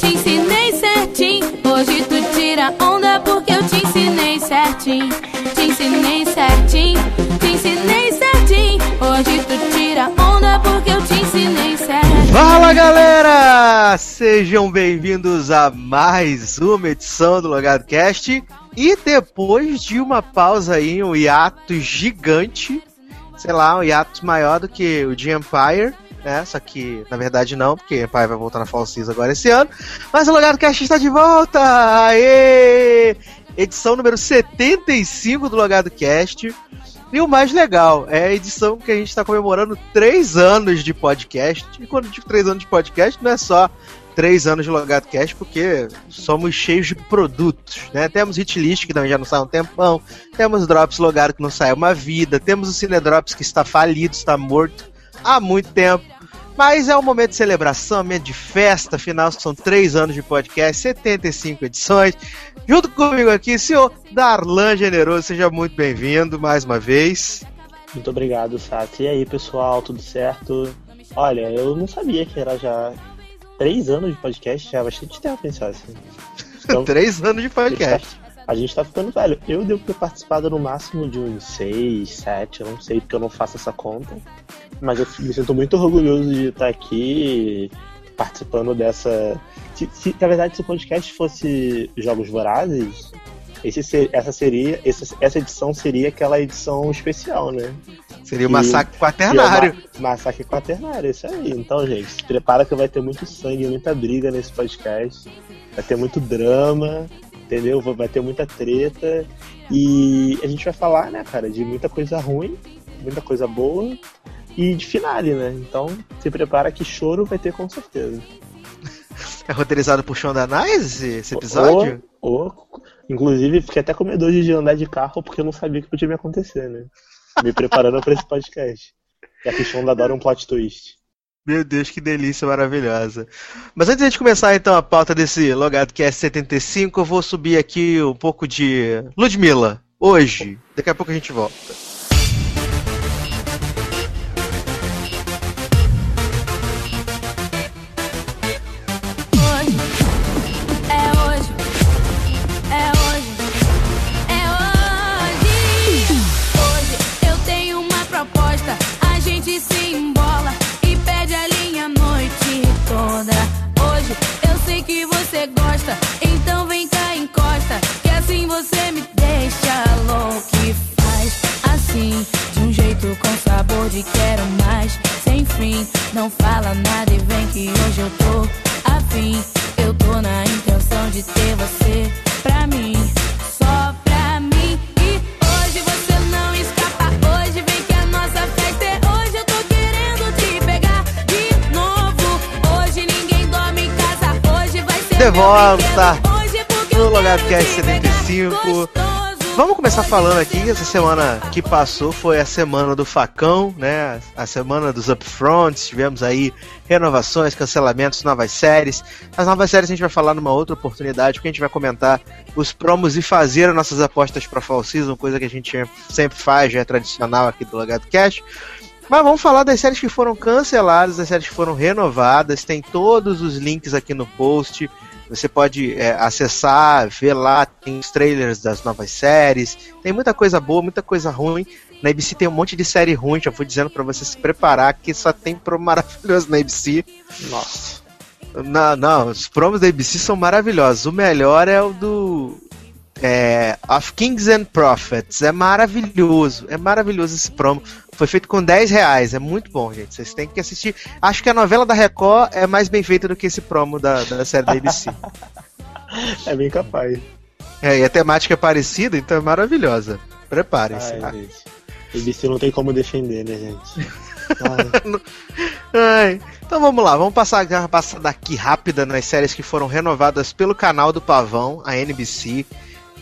te ensinei certinho. Hoje tu tira onda porque eu te ensinei certinho. Te ensinei certinho, te ensinei certinho. Hoje tu tira onda porque eu te ensinei certinho. Fala galera! Sejam bem-vindos a mais uma edição do Logado Cast. E depois de uma pausa aí, um hiato gigante, sei lá, um hiato maior do que o de Empire, né? Só que, na verdade, não, porque Empire vai voltar na Fall Season agora esse ano. Mas o Logado Cast está de volta! Aê! Edição número 75 do Logado Cast. E o mais legal é a edição que a gente está comemorando três anos de podcast. E quando digo três anos de podcast, não é só três anos de Logado Cast, porque somos cheios de produtos, né? Temos Hitlist, que também já não sai há um tempão, temos Drops Logado, que não sai uma vida, temos o Cinedrops, que está falido, está morto há muito tempo. Mas é um momento de celebração, um momento de festa, afinal são três anos de podcast, 75 edições. Junto comigo aqui, senhor Darlan Generoso, seja muito bem-vindo mais uma vez. Muito obrigado, Sassi. E aí, pessoal, tudo certo? Olha, eu não sabia que era já três anos de podcast, já há bastante tempo pensar assim. Então, três anos de podcast. A gente tá ficando velho. Eu devo ter participado no máximo de uns seis, sete, eu não sei, porque eu não faço essa conta. Mas eu me sinto muito orgulhoso de estar aqui participando dessa. Se, se, na verdade, se o podcast fosse Jogos Vorazes, esse ser, essa seria. Essa, essa edição seria aquela edição especial, né? Seria o massacre quaternário. É ma massacre quaternário, isso aí. Então, gente, se prepara que vai ter muito sangue, muita briga nesse podcast. Vai ter muito drama, entendeu? Vai ter muita treta. E a gente vai falar, né, cara, de muita coisa ruim, muita coisa boa e de finale, né? Então, se prepara que choro vai ter com certeza. É roteirizado por Shonda Nice esse episódio? Oh, oh, inclusive, fiquei até com medo de andar de carro porque eu não sabia que podia me acontecer, né? Me preparando para esse podcast. Já que Shonda adora um plot twist. Meu Deus, que delícia maravilhosa. Mas antes de começar então a pauta desse Logado Cast 75, eu vou subir aqui um pouco de Ludmilla. Hoje. Daqui a pouco a gente volta. Você me deixa louco e faz assim, de um jeito com sabor de quero mais, sem fim. Não fala nada e vem que hoje eu tô afim. Eu tô na intenção de ter você pra mim, só pra mim. E hoje você não escapa, hoje vem que a nossa festa é hoje. Eu tô querendo te pegar de novo. Hoje ninguém dorme em casa, hoje vai ser. De volta! no Logado Cast 75. Vamos começar falando aqui, essa semana que passou foi a semana do facão, né? A semana dos upfronts, tivemos aí renovações, cancelamentos, novas séries. As novas séries a gente vai falar numa outra oportunidade, porque a gente vai comentar os promos e fazer as nossas apostas para Fall Season, coisa que a gente sempre faz, já é tradicional aqui do Logado Cast. Mas vamos falar das séries que foram canceladas, das séries que foram renovadas. Tem todos os links aqui no post. Você pode é, acessar, ver lá, tem os trailers das novas séries, tem muita coisa boa, muita coisa ruim. Na ABC tem um monte de série ruim, já fui dizendo para você se preparar que só tem pro maravilhoso na ABC. Nossa. Não, não, os promos da ABC são maravilhosos. O melhor é o do é, Of Kings and Prophets. É maravilhoso. É maravilhoso esse promo. Foi feito com 10 reais. É muito bom, gente. Vocês têm que assistir. Acho que a novela da Record é mais bem feita do que esse promo da, da série da ABC. é bem capaz. É, e a temática é parecida, então é maravilhosa. Preparem-se. Ai, ABC não tem como defender, né, gente? Ai. Então vamos lá, vamos passar uma passada aqui rápida nas séries que foram renovadas pelo canal do Pavão, a NBC.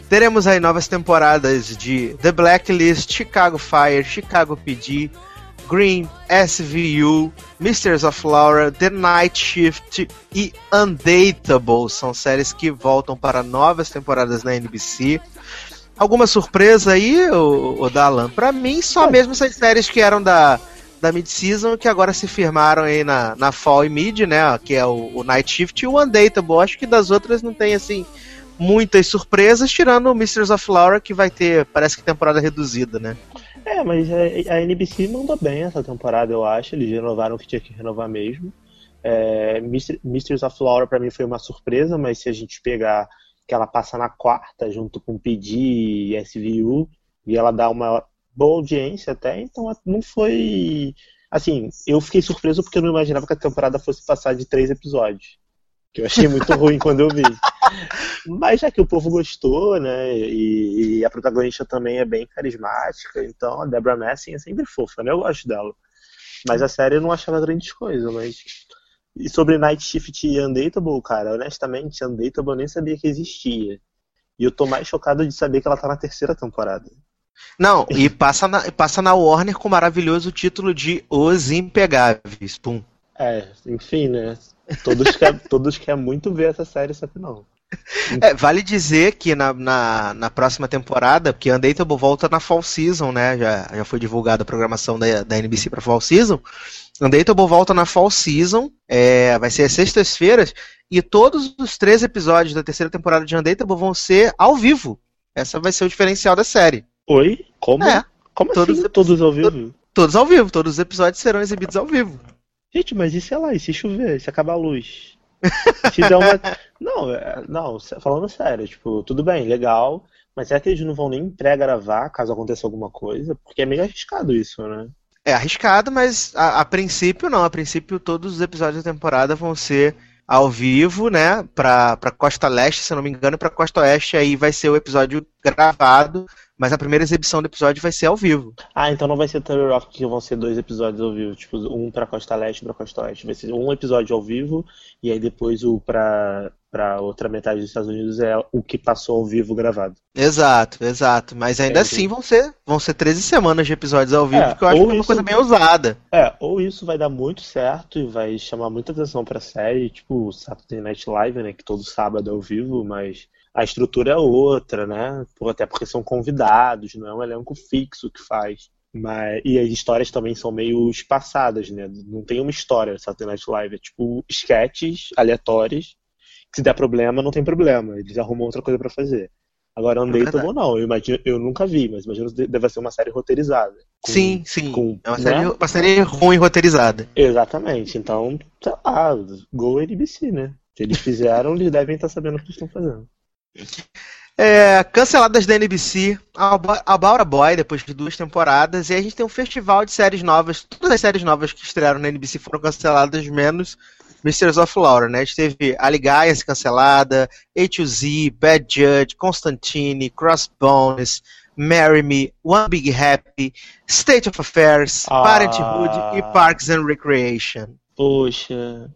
Teremos aí novas temporadas de The Blacklist, Chicago Fire, Chicago PD, Green, SVU, Misters of Laura, The Night Shift e Undateable. São séries que voltam para novas temporadas na NBC. Alguma surpresa aí, o, o Dalan? Pra mim, só mesmo essas séries que eram da, da mid-season que agora se firmaram aí na, na fall e mid, né? Que é o, o Night Shift e o Undateable. Acho que das outras não tem assim muitas surpresas, tirando o Misters of Laura, que vai ter, parece que temporada reduzida, né? É, mas a, NBC mandou bem essa temporada, eu acho. Eles renovaram o que tinha que renovar mesmo. É, Misters of Laura para mim foi uma surpresa, mas se a gente pegar que ela passa na quarta junto com PD e SVU e ela dá uma boa audiência até, então não foi. Assim, eu fiquei surpreso porque eu não imaginava que a temporada fosse passar de três episódios. Que eu achei muito ruim quando eu vi. Mas já que o povo gostou, né? E, e, a protagonista também é bem carismática, então a Deborah Messing é sempre fofa, né? Eu gosto dela. Mas a série eu não achava grandes coisas, mas. E sobre Night Shift e Undateable, cara, honestamente, Undateable eu nem sabia que existia. E eu tô mais chocado de saber que ela tá na terceira temporada. Não, e passa na, passa na Warner com o maravilhoso título de Os Impegáveis. Pum. É, enfim, né? Todos querem todos quer muito ver essa série, só que não. É, vale dizer que na, na, na, próxima temporada, porque Undateable volta na Fall Season, né? Já, já foi divulgada a programação da, da NBC para Fall Season. Undateable volta na Fall Season, é, vai ser às sextas-feiras, e todos os três episódios da terceira temporada de Undateable vão ser ao vivo. Essa vai ser o diferencial da série. Oi? Como? É. Como todos, assim? Todos ao vivo? Todos ao vivo, todos os episódios serão exibidos ao vivo. Gente, mas e sei lá, e se chover, se acabar a luz? Se der uma. Não, é, não, falando sério, tipo, tudo bem, legal, mas será que eles não vão nem pré-gravar caso aconteça alguma coisa? Porque é meio arriscado isso, né? É arriscado, mas a, a, princípio não. A princípio todos os episódios da temporada vão ser ao vivo, né? Pra, pra Costa Leste, se eu não me engano, e pra Costa Oeste aí vai ser o episódio gravado mas a primeira exibição do episódio vai ser ao vivo. Ah, então não vai ser Terror Rock que vão ser dois episódios ao vivo, tipo, um pra Costa Leste e pra Costa Oeste. Vai ser um episódio ao vivo e aí depois o pra, pra outra metade dos Estados Unidos é o que passou ao vivo gravado. Exato, exato. Mas ainda assim vão ser, vão ser 13 semanas de episódios ao vivo, é, que eu acho que é uma isso, coisa bem ousada. É, ou isso vai dar muito certo e vai chamar muita atenção pra série, tipo Saturday Night Live, né, que todo sábado é ao vivo, mas a estrutura é outra, né? Até porque são convidados, não é um elenco fixo que faz. Mas, e as histórias também são meio espaçadas, né? Não tem uma história Saturday Night Live. É tipo sketches aleatórios. Que se der problema, não tem problema. Eles arrumam outra coisa para fazer. Agora, Undateable é não. Eu, imagino, eu nunca vi, mas imagino que deve ser uma série roteirizada. Com, sim, sim. Com, é uma, né? série, uma série ruim roteirizada. Exatamente. Então, sei lá, Go NBC, né? Se eles fizeram, eles devem estar sabendo o que estão fazendo. É, canceladas da NBC, About a Boy, depois de duas temporadas, e a gente tem um festival de séries novas. Todas as séries novas que estrearam na NBC foram canceladas, menos Misters of Laura, né? A gente teve Aligaias cancelada, A2Z, Bad Judge, Constantine, Crossbones, Marry Me, One Big Happy, State of Affairs, ah. Parenthood e Parks and Recreation. Poxa.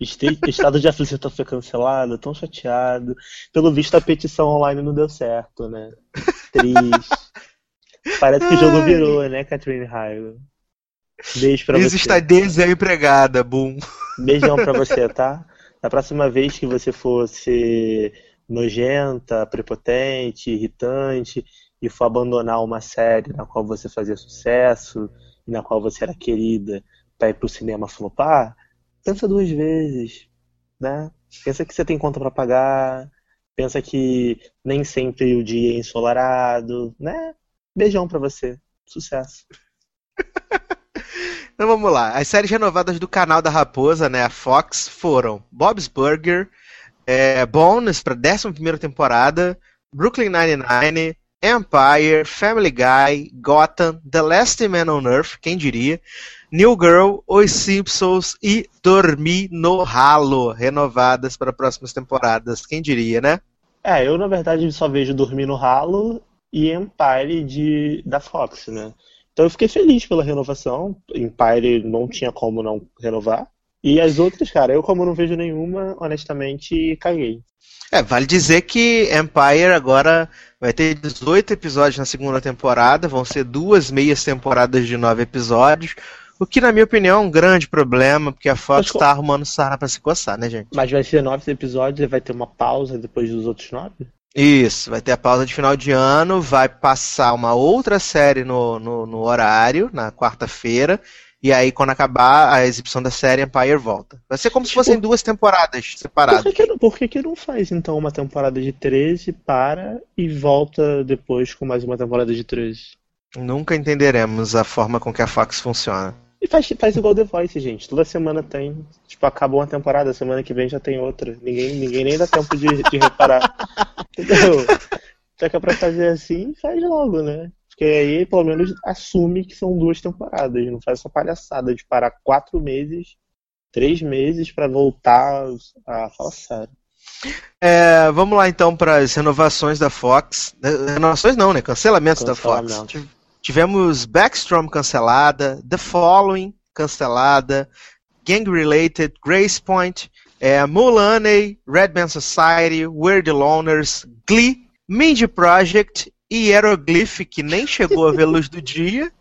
Estado de aflição foi cancelado, tão chateado. Pelo visto, a petição online não deu certo, né? Triste. Parece que o jogo virou, né, Catherine Heigl? Beijo pra Liz você. está desempregada, boom. Beijão pra você, tá? Na próxima vez que você for ser nojenta, prepotente, irritante e for abandonar uma série na qual você fazia sucesso e na qual você era querida pra ir pro cinema flopar, pensa duas vezes, né? Pensa que você tem conta para pagar, pensa que nem sempre o dia é ensolarado, né? Beijão para você. Sucesso. então vamos lá. As séries renovadas do canal da Raposa, né, a Fox, foram Bob's Burger, é, Bones para 11 temporada, Brooklyn Nine-Nine, Empire, Family Guy, Gotham, The Last Man on Earth, quem diria, New Girl, Os Simpsons e Dormir no Ralo, renovadas para próximas temporadas. Quem diria, né? É, eu na verdade só vejo Dormir no Ralo e Empire de, da Fox, né? Então eu fiquei feliz pela renovação. Empire não tinha como não renovar. E as outras, cara, eu como não vejo nenhuma, honestamente, caguei. É, vale dizer que Empire agora vai ter 18 episódios na segunda temporada, vão ser duas meias temporadas de nove episódios, o que, na minha opinião, é um grande problema, porque a Fox está arrumando sarna para se coçar, né, gente? Mas vai ser nove episódios e vai ter uma pausa depois dos outros nove? Isso, vai ter a pausa de final de ano, vai passar uma outra série no, no, no horário, na quarta-feira, e aí quando acabar a exibição da série, Empire volta. Vai ser como tipo, se fossem duas temporadas separadas. Por, que, que, por que, que não faz então uma temporada de 13, para e volta depois com mais uma temporada de 13? Nunca entenderemos a forma com que a Fox funciona. E faz, faz igual The Voice, gente. Toda semana tem. Tipo, acabou uma temporada, semana que vem já tem outra. Ninguém, ninguém nem dá tempo de, de reparar. Entendeu? Já que é pra fazer assim, faz logo, né? Porque aí pelo menos assume que são duas temporadas. Não faz essa palhaçada de parar quatro meses, três meses para voltar a falar sério. É, vamos lá então para as renovações da Fox. Renovações não, né? Cancelamentos da Fox. Tivemos Backstrom cancelada, The Following cancelada, Gang Related, Grace Point, é, Mulaney, Red Society, We're the Loners, Glee, Mindy Project e Hieroglyph, que nem chegou a ver luz do dia,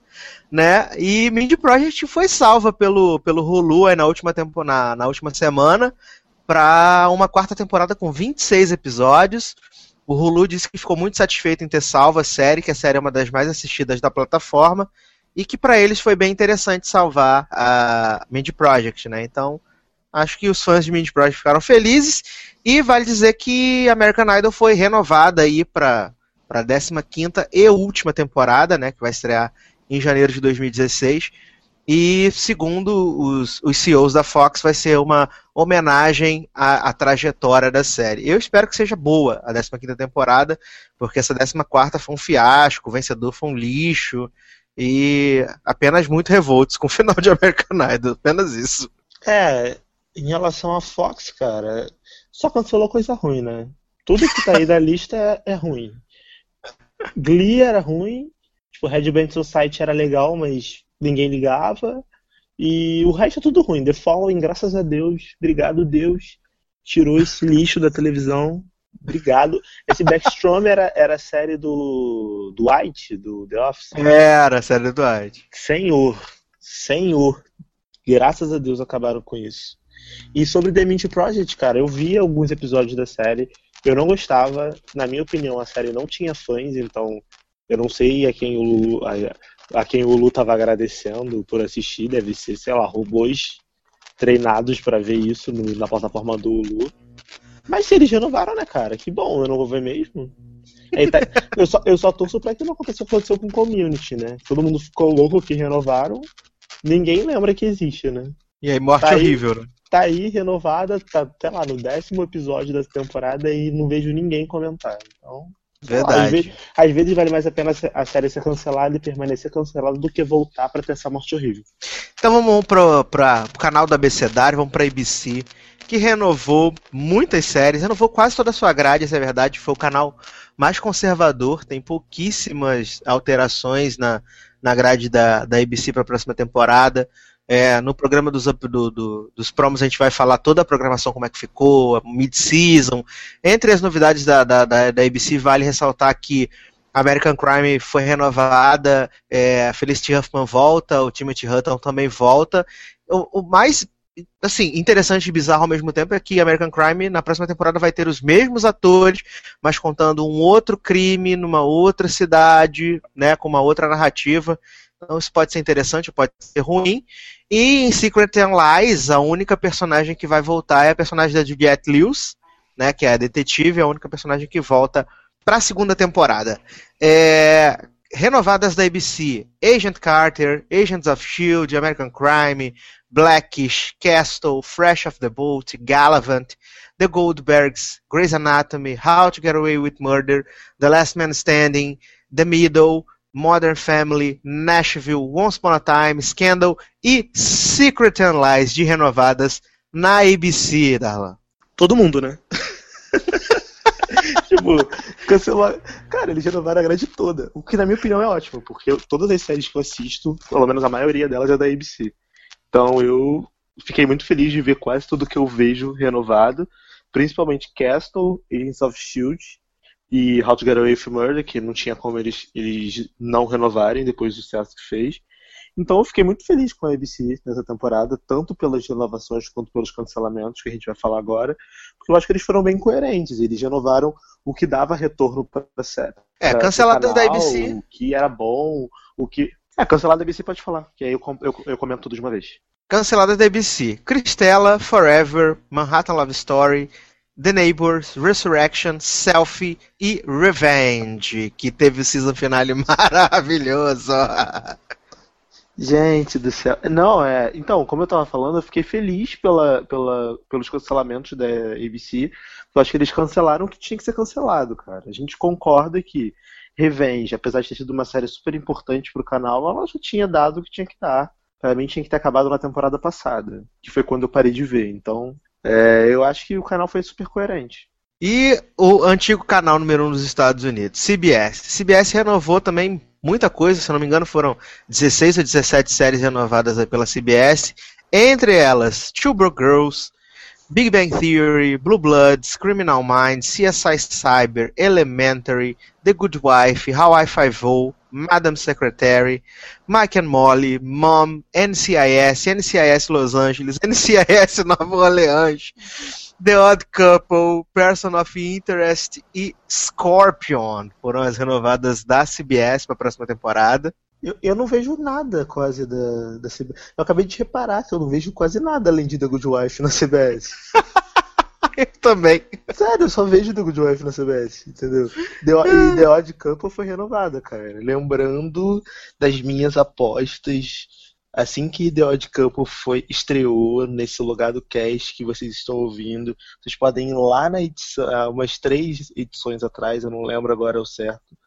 né? E Mindy Project foi salva pelo, pelo Hulu aí na última, tempo, na, na última semana para uma quarta temporada com 26 episódios. O Hulu disse que ficou muito satisfeito em ter salvo a série, que a série é uma das mais assistidas da plataforma, e que para eles foi bem interessante salvar a Mindy Project, né? Então, acho que os fãs de Mindy Project ficaram felizes, e vale dizer que American Idol foi renovada aí para a 15 e última temporada, né, que vai estrear em janeiro de 2016. E segundo os, os CEOs da Fox, vai ser uma homenagem à, à, trajetória da série. Eu espero que seja boa a 15 temporada, porque essa 14 foi um fiasco, o vencedor foi um lixo, e apenas muito revoltos com o final de American Idol, apenas isso. É, em relação à Fox, cara, só cancelou coisa ruim, né? Tudo que tá aí da lista é, é ruim. Glee era ruim, tipo, Red Band Society era legal, mas ninguém ligava. E o resto é tudo ruim. The Following, graças a Deus, obrigado Deus, tirou esse lixo da televisão. Obrigado. Esse Backstrom era, era a série do, do White, do The Office. Era a série do White. Senhor, senhor. Graças a Deus acabaram com isso. E sobre The Mint Project, cara, eu vi alguns episódios da série. Eu não gostava. Na minha opinião, a série não tinha fãs, então eu não sei a quem o, a quem o Lu estava agradecendo por assistir, deve ser, sei lá, robôs treinados para ver isso no, na plataforma do Lu. Mas se eles renovaram, né, cara? Que bom, eu não vou ver mesmo. Tá, eu, só, eu só torço pra que não o que aconteceu com o community, né? Todo mundo ficou louco que renovaram. Ninguém lembra que existe, né? E aí, morte tá horrível, aí, né? Tá aí, renovada, tá, sei lá, no décimo episódio da temporada e não vejo ninguém comentar. Então, Verdade. Às vezes, às vezes, vale mais a pena a série ser cancelada e permanecer cancelada do que voltar para ter essa morte horrível. Então vamos para o canal da Abecedário, vamos para a ABC, que renovou muitas séries, renovou quase toda a sua grade, essa é verdade. Foi o canal mais conservador, tem pouquíssimas alterações na, na grade da, da ABC para a próxima temporada. É, no programa dos, do, do, dos promos a gente vai falar toda a programação, como é que ficou, mid-season. Entre as novidades da, da, da, da, ABC, vale ressaltar que American Crime foi renovada, é, Felicity Huffman volta, o Timothy Hutton também volta. O, o, mais assim, interessante e bizarro ao mesmo tempo é que American Crime na próxima temporada vai ter os mesmos atores, mas contando um outro crime numa outra cidade, né, com uma outra narrativa. Então isso pode ser interessante, pode ser ruim. E em Secret and Lies, a única personagem que vai voltar é a personagem da Juliette Lewis, né, que é a detetive, é a única personagem que volta para a segunda temporada. É, renovadas da ABC, Agent Carter, Agents of S.H.I.E.L.D., American Crime, Blackish, Castle, Fresh of the Boat, Galavant, The Goldbergs, Grey's Anatomy, How to Get Away with Murder, The Last Man Standing, The Middle, Modern Family, Nashville, Once Upon a Time, Scandal e Secret and Lies de renovadas na ABC, Darlan. Todo mundo, né? tipo, cancelar. Cara, eles renovaram a grade toda. O que, na minha opinião, é ótimo, porque todas as séries que eu assisto, pelo menos a maioria delas é da ABC. Então eu fiquei muito feliz de ver quase tudo que eu vejo renovado, principalmente Castle, Agents of Shield e How to Get Away with Murder, que não tinha como eles, eles não renovarem depois do sucesso que fez. Então eu fiquei muito feliz com a ABC nessa temporada, tanto pelas renovações quanto pelos cancelamentos, que a gente vai falar agora, porque eu acho que eles foram bem coerentes, eles renovaram o que dava retorno para a série. É, cancelado da ABC. O que era bom, o que. É, cancelado da ABC pode falar, que aí eu, eu, eu comento tudo de uma vez. Cancelada da ABC. Cristela, Forever, Manhattan Love Story, The Neighbors, Resurrection, Selfie e Revenge, que teve o season finale maravilhoso. Gente do céu. Não, é. Então, como eu tava falando, eu fiquei feliz pela, pela, pelos cancelamentos da ABC. Eu acho que eles cancelaram o que tinha que ser cancelado, cara. A gente concorda que Revenge, apesar de ter sido uma série super importante pro canal, ela já tinha dado o que tinha que dar. Pra mim tinha que ter acabado na temporada passada, que foi quando eu parei de ver. Então, é, eu acho que o canal foi super coerente. E o antigo canal número 1 um dos Estados Unidos, CBS. CBS renovou também muita coisa, se não me engano, foram 16 ou 17 séries renovadas pela CBS. Entre elas, Two Broke Girls, Big Bang Theory, Blue Bloods, Criminal Minds, CSI Cyber, Elementary, The Good Wife, Hawaii Five-O, Madam Secretary, Mike and Molly, Mom, NCIS, NCIS Los Angeles, NCIS Nova Orleans, The Odd Couple, Person of Interest e Scorpion foram as renovadas da CBS para a próxima temporada. Eu, eu não vejo nada quase da, da CBS. Eu acabei de reparar que eu não vejo quase nada além de The Good Wife na CBS. eu também. Sério, eu só vejo The Good Wife na CBS, entendeu? The, e The Odd Couple foi renovada, cara. Lembrando das minhas apostas assim que The Odd Couple foi, estreou nesse lugar do cast que vocês estão ouvindo. Vocês podem ir lá na edição, umas três edições atrás, eu não lembro agora o certo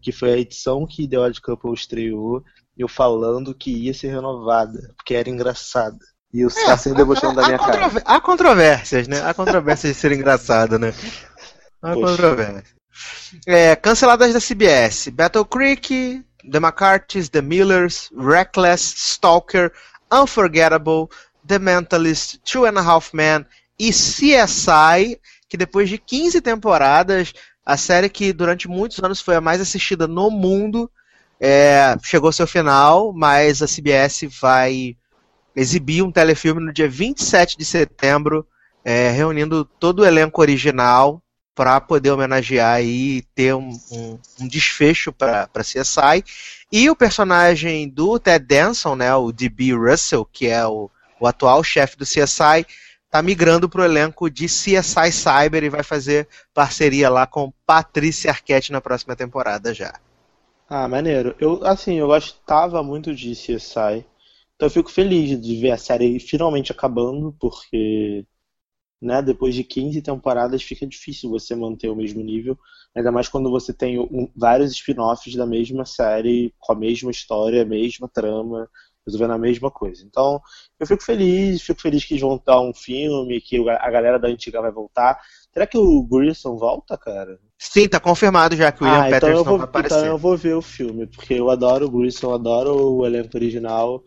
que foi a edição que The Odd Couple estreou, eu falando que ia ser renovada, porque era engraçada. E o é, sendo debochando da minha cara. Há controvérsias, né? Há controvérsias de ser engraçada, né? Há controvérsias. É, canceladas da CBS. Battle Creek, The McCarthy's, The Millers, Reckless, Stalker, Unforgettable, The Mentalist, Two and a Half Men e CSI, que depois de 15 temporadas a série que durante muitos anos foi a mais assistida no mundo é, chegou ao seu final, mas a CBS vai exibir um telefilme no dia 27 de setembro, é, reunindo todo o elenco original para poder homenagear e ter um, um, um desfecho para CSI. E o personagem do Ted Danson, né, o D.B. Russell, que é o, o atual chefe do CSI, tá migrando pro elenco de CSI Cyber e vai fazer parceria lá com Patrícia Arquette na próxima temporada já. Ah, maneiro. Eu, assim, eu gostava muito de CSI. Então eu fico feliz de ver a série finalmente acabando, porque né, depois de 15 temporadas fica difícil você manter o mesmo nível, ainda mais quando você tem um, vários spin-offs da mesma série, com a mesma história, a mesma trama, resolvendo a mesma coisa. Então, eu fico feliz, fico feliz que eles vão dar um filme, que a galera da antiga vai voltar. Será que o Grissom volta, cara? Sim, tá confirmado já que o William ah, então Peterson vou, vai aparecer. Então eu vou ver o filme, porque eu adoro o Grissom, adoro o elenco original.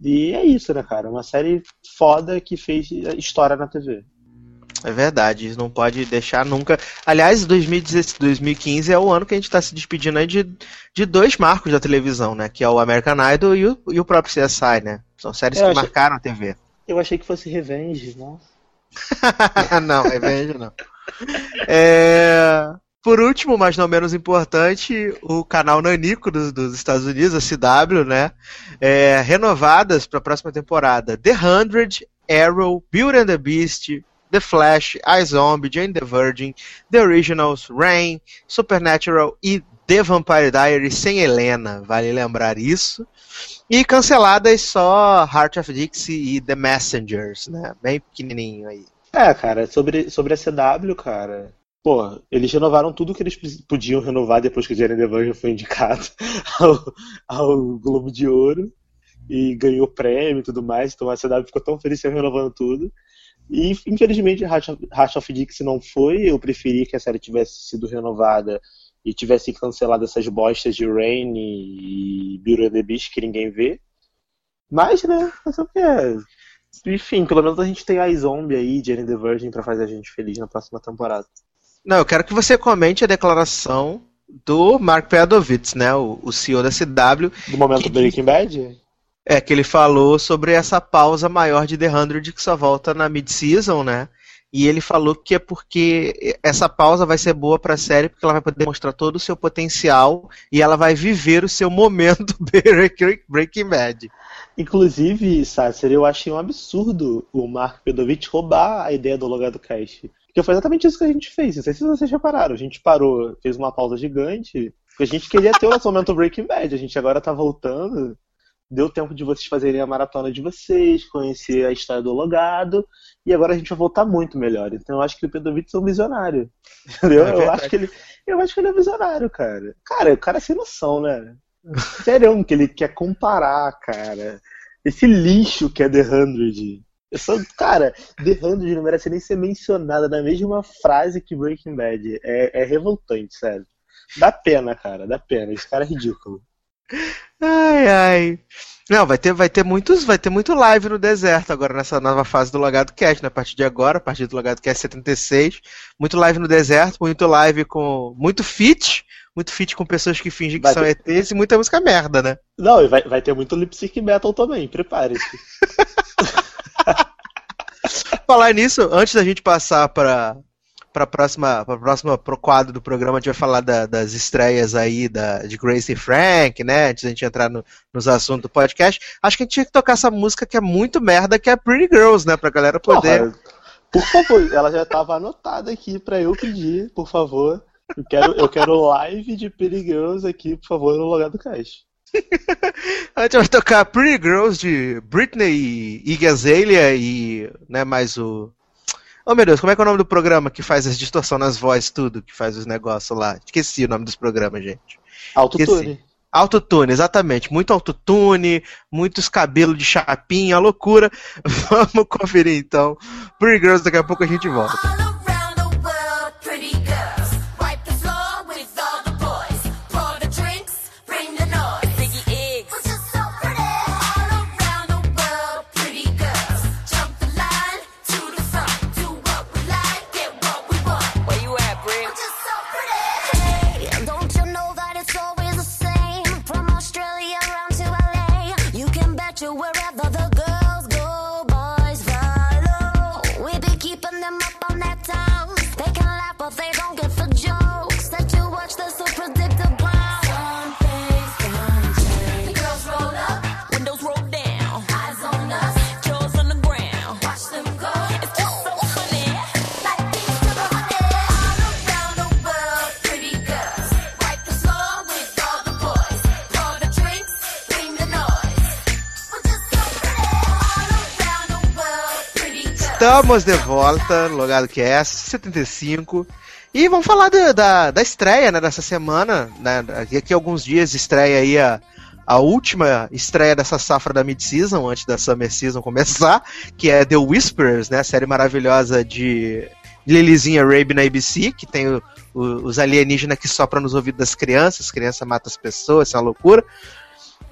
E é isso, né, cara? Uma série foda que fez história na TV. É verdade, não pode deixar nunca. Aliás, 2015 é o ano que a gente está se despedindo aí de, de dois marcos da televisão, né? Que é o American Idol e o, e o próprio CSI, né? São séries eu que achei... marcaram a TV. Eu achei que fosse Revenge, não? não, Revenge não. É... Por último, mas não menos importante, o canal Nanico dos, dos Estados Unidos, a CW, né? É, renovadas para a próxima temporada. The Hundred, Arrow, Beauty and the Beast, The Flash, iZombie, Jane the Virgin, The Originals, Rain, Supernatural e The Vampire Diaries sem Helena, vale lembrar isso. E canceladas só Heart of Dixie e The Messengers, né? Bem pequenininho aí. É, cara, sobre, sobre a CW, cara. Pô, eles renovaram tudo que eles podiam renovar depois que the Virgin foi indicado ao, ao Globo de Ouro e ganhou prêmio e tudo mais. Então a CW ficou tão feliz renovando tudo. E infelizmente Rush of Dixie não foi. Eu preferi que a série tivesse sido renovada e tivesse cancelado essas bostas de Rain e Beauty and the Beast que ninguém vê. Mas, né, fazer o que é. Enfim, pelo menos a gente tem a Zombie aí, Jane the Virgin, pra fazer a gente feliz na próxima temporada. Não, eu quero que você comente a declaração do Mark Pedovitz, né, o, o CEO da CW. Do momento que... Breaking Bad? É, que ele falou sobre essa pausa maior de The 100 que só volta na mid-season, né? E ele falou que é porque essa pausa vai ser boa para a série, porque ela vai poder mostrar todo o seu potencial e ela vai viver o seu momento Breaking Bad. Inclusive, Sasser, eu achei um absurdo o Mark Pedovic roubar a ideia do Logado Cast. Porque foi exatamente isso que a gente fez. Não sei se vocês repararam. A gente parou, fez uma pausa gigante, porque a gente queria ter o nosso momento Breaking Bad. A gente agora tá voltando. Deu tempo de vocês fazerem a maratona de vocês, conhecer a história do logado, e agora a gente vai voltar muito melhor. Então eu acho que o Pedovic é um visionário. Entendeu? É eu, acho que ele, eu acho que ele é visionário, cara. Cara, o cara é sem noção, né? Sério, que ele quer comparar, cara. Esse lixo que é The Hundred. Só, cara, The Hundred não merece nem ser mencionada na mesma frase que Breaking Bad. É, é revoltante, sério. Dá pena, cara, dá pena. Esse cara é ridículo. Ai, ai. Não, vai ter, vai ter muitos, vai ter muito live no deserto agora nessa nova fase do Logado Cast, né? A partir de agora, a partir do Logado Cast 76, muito live no deserto, muito live com muito fit, muito fit com pessoas que fingem que vai são ter... ETs e muita música merda, né? Não, e vai, vai ter muito lip sync metal também, prepare-se. Falar nisso, antes da gente passar para para próxima para próxima pro quadro do programa a gente vai falar da, das estreias aí da, de Grace e Frank, né? Antes da gente entrar no, nos assuntos do podcast, acho que a gente tinha que tocar essa música que é muito merda, que é Pretty Girls, né? Pra galera poder. Porra, por favor, ela já estava anotada aqui para eu pedir, por favor. Eu quero, eu quero live de Pretty Girls aqui, por favor, no lugar do cast. a gente vai tocar Pretty Girls de Britney e Igazalea e né, mais o. Oh meu Deus, como é que é o nome do programa que faz as distorção nas vozes, tudo, que faz os negócios lá? Esqueci o nome dos programas, gente. Autotune. Autotune, exatamente. Muito autotune, muitos cabelos de chapinha, loucura. Vamos conferir então. Pretty Girls, daqui a pouco a gente volta. Estamos de volta no Logado Cast 75. E vamos falar da, da, da estreia né, dessa semana. Né, daqui a alguns dias estreia aí a, a última estreia dessa safra da mid-season, antes da summer season começar, que é The Whispers, né, a série maravilhosa de Lilizinha Rabe na ABC, que tem o, o, os alienígenas que sopram nos ouvidos das crianças, as crianças matam as pessoas, isso é uma loucura.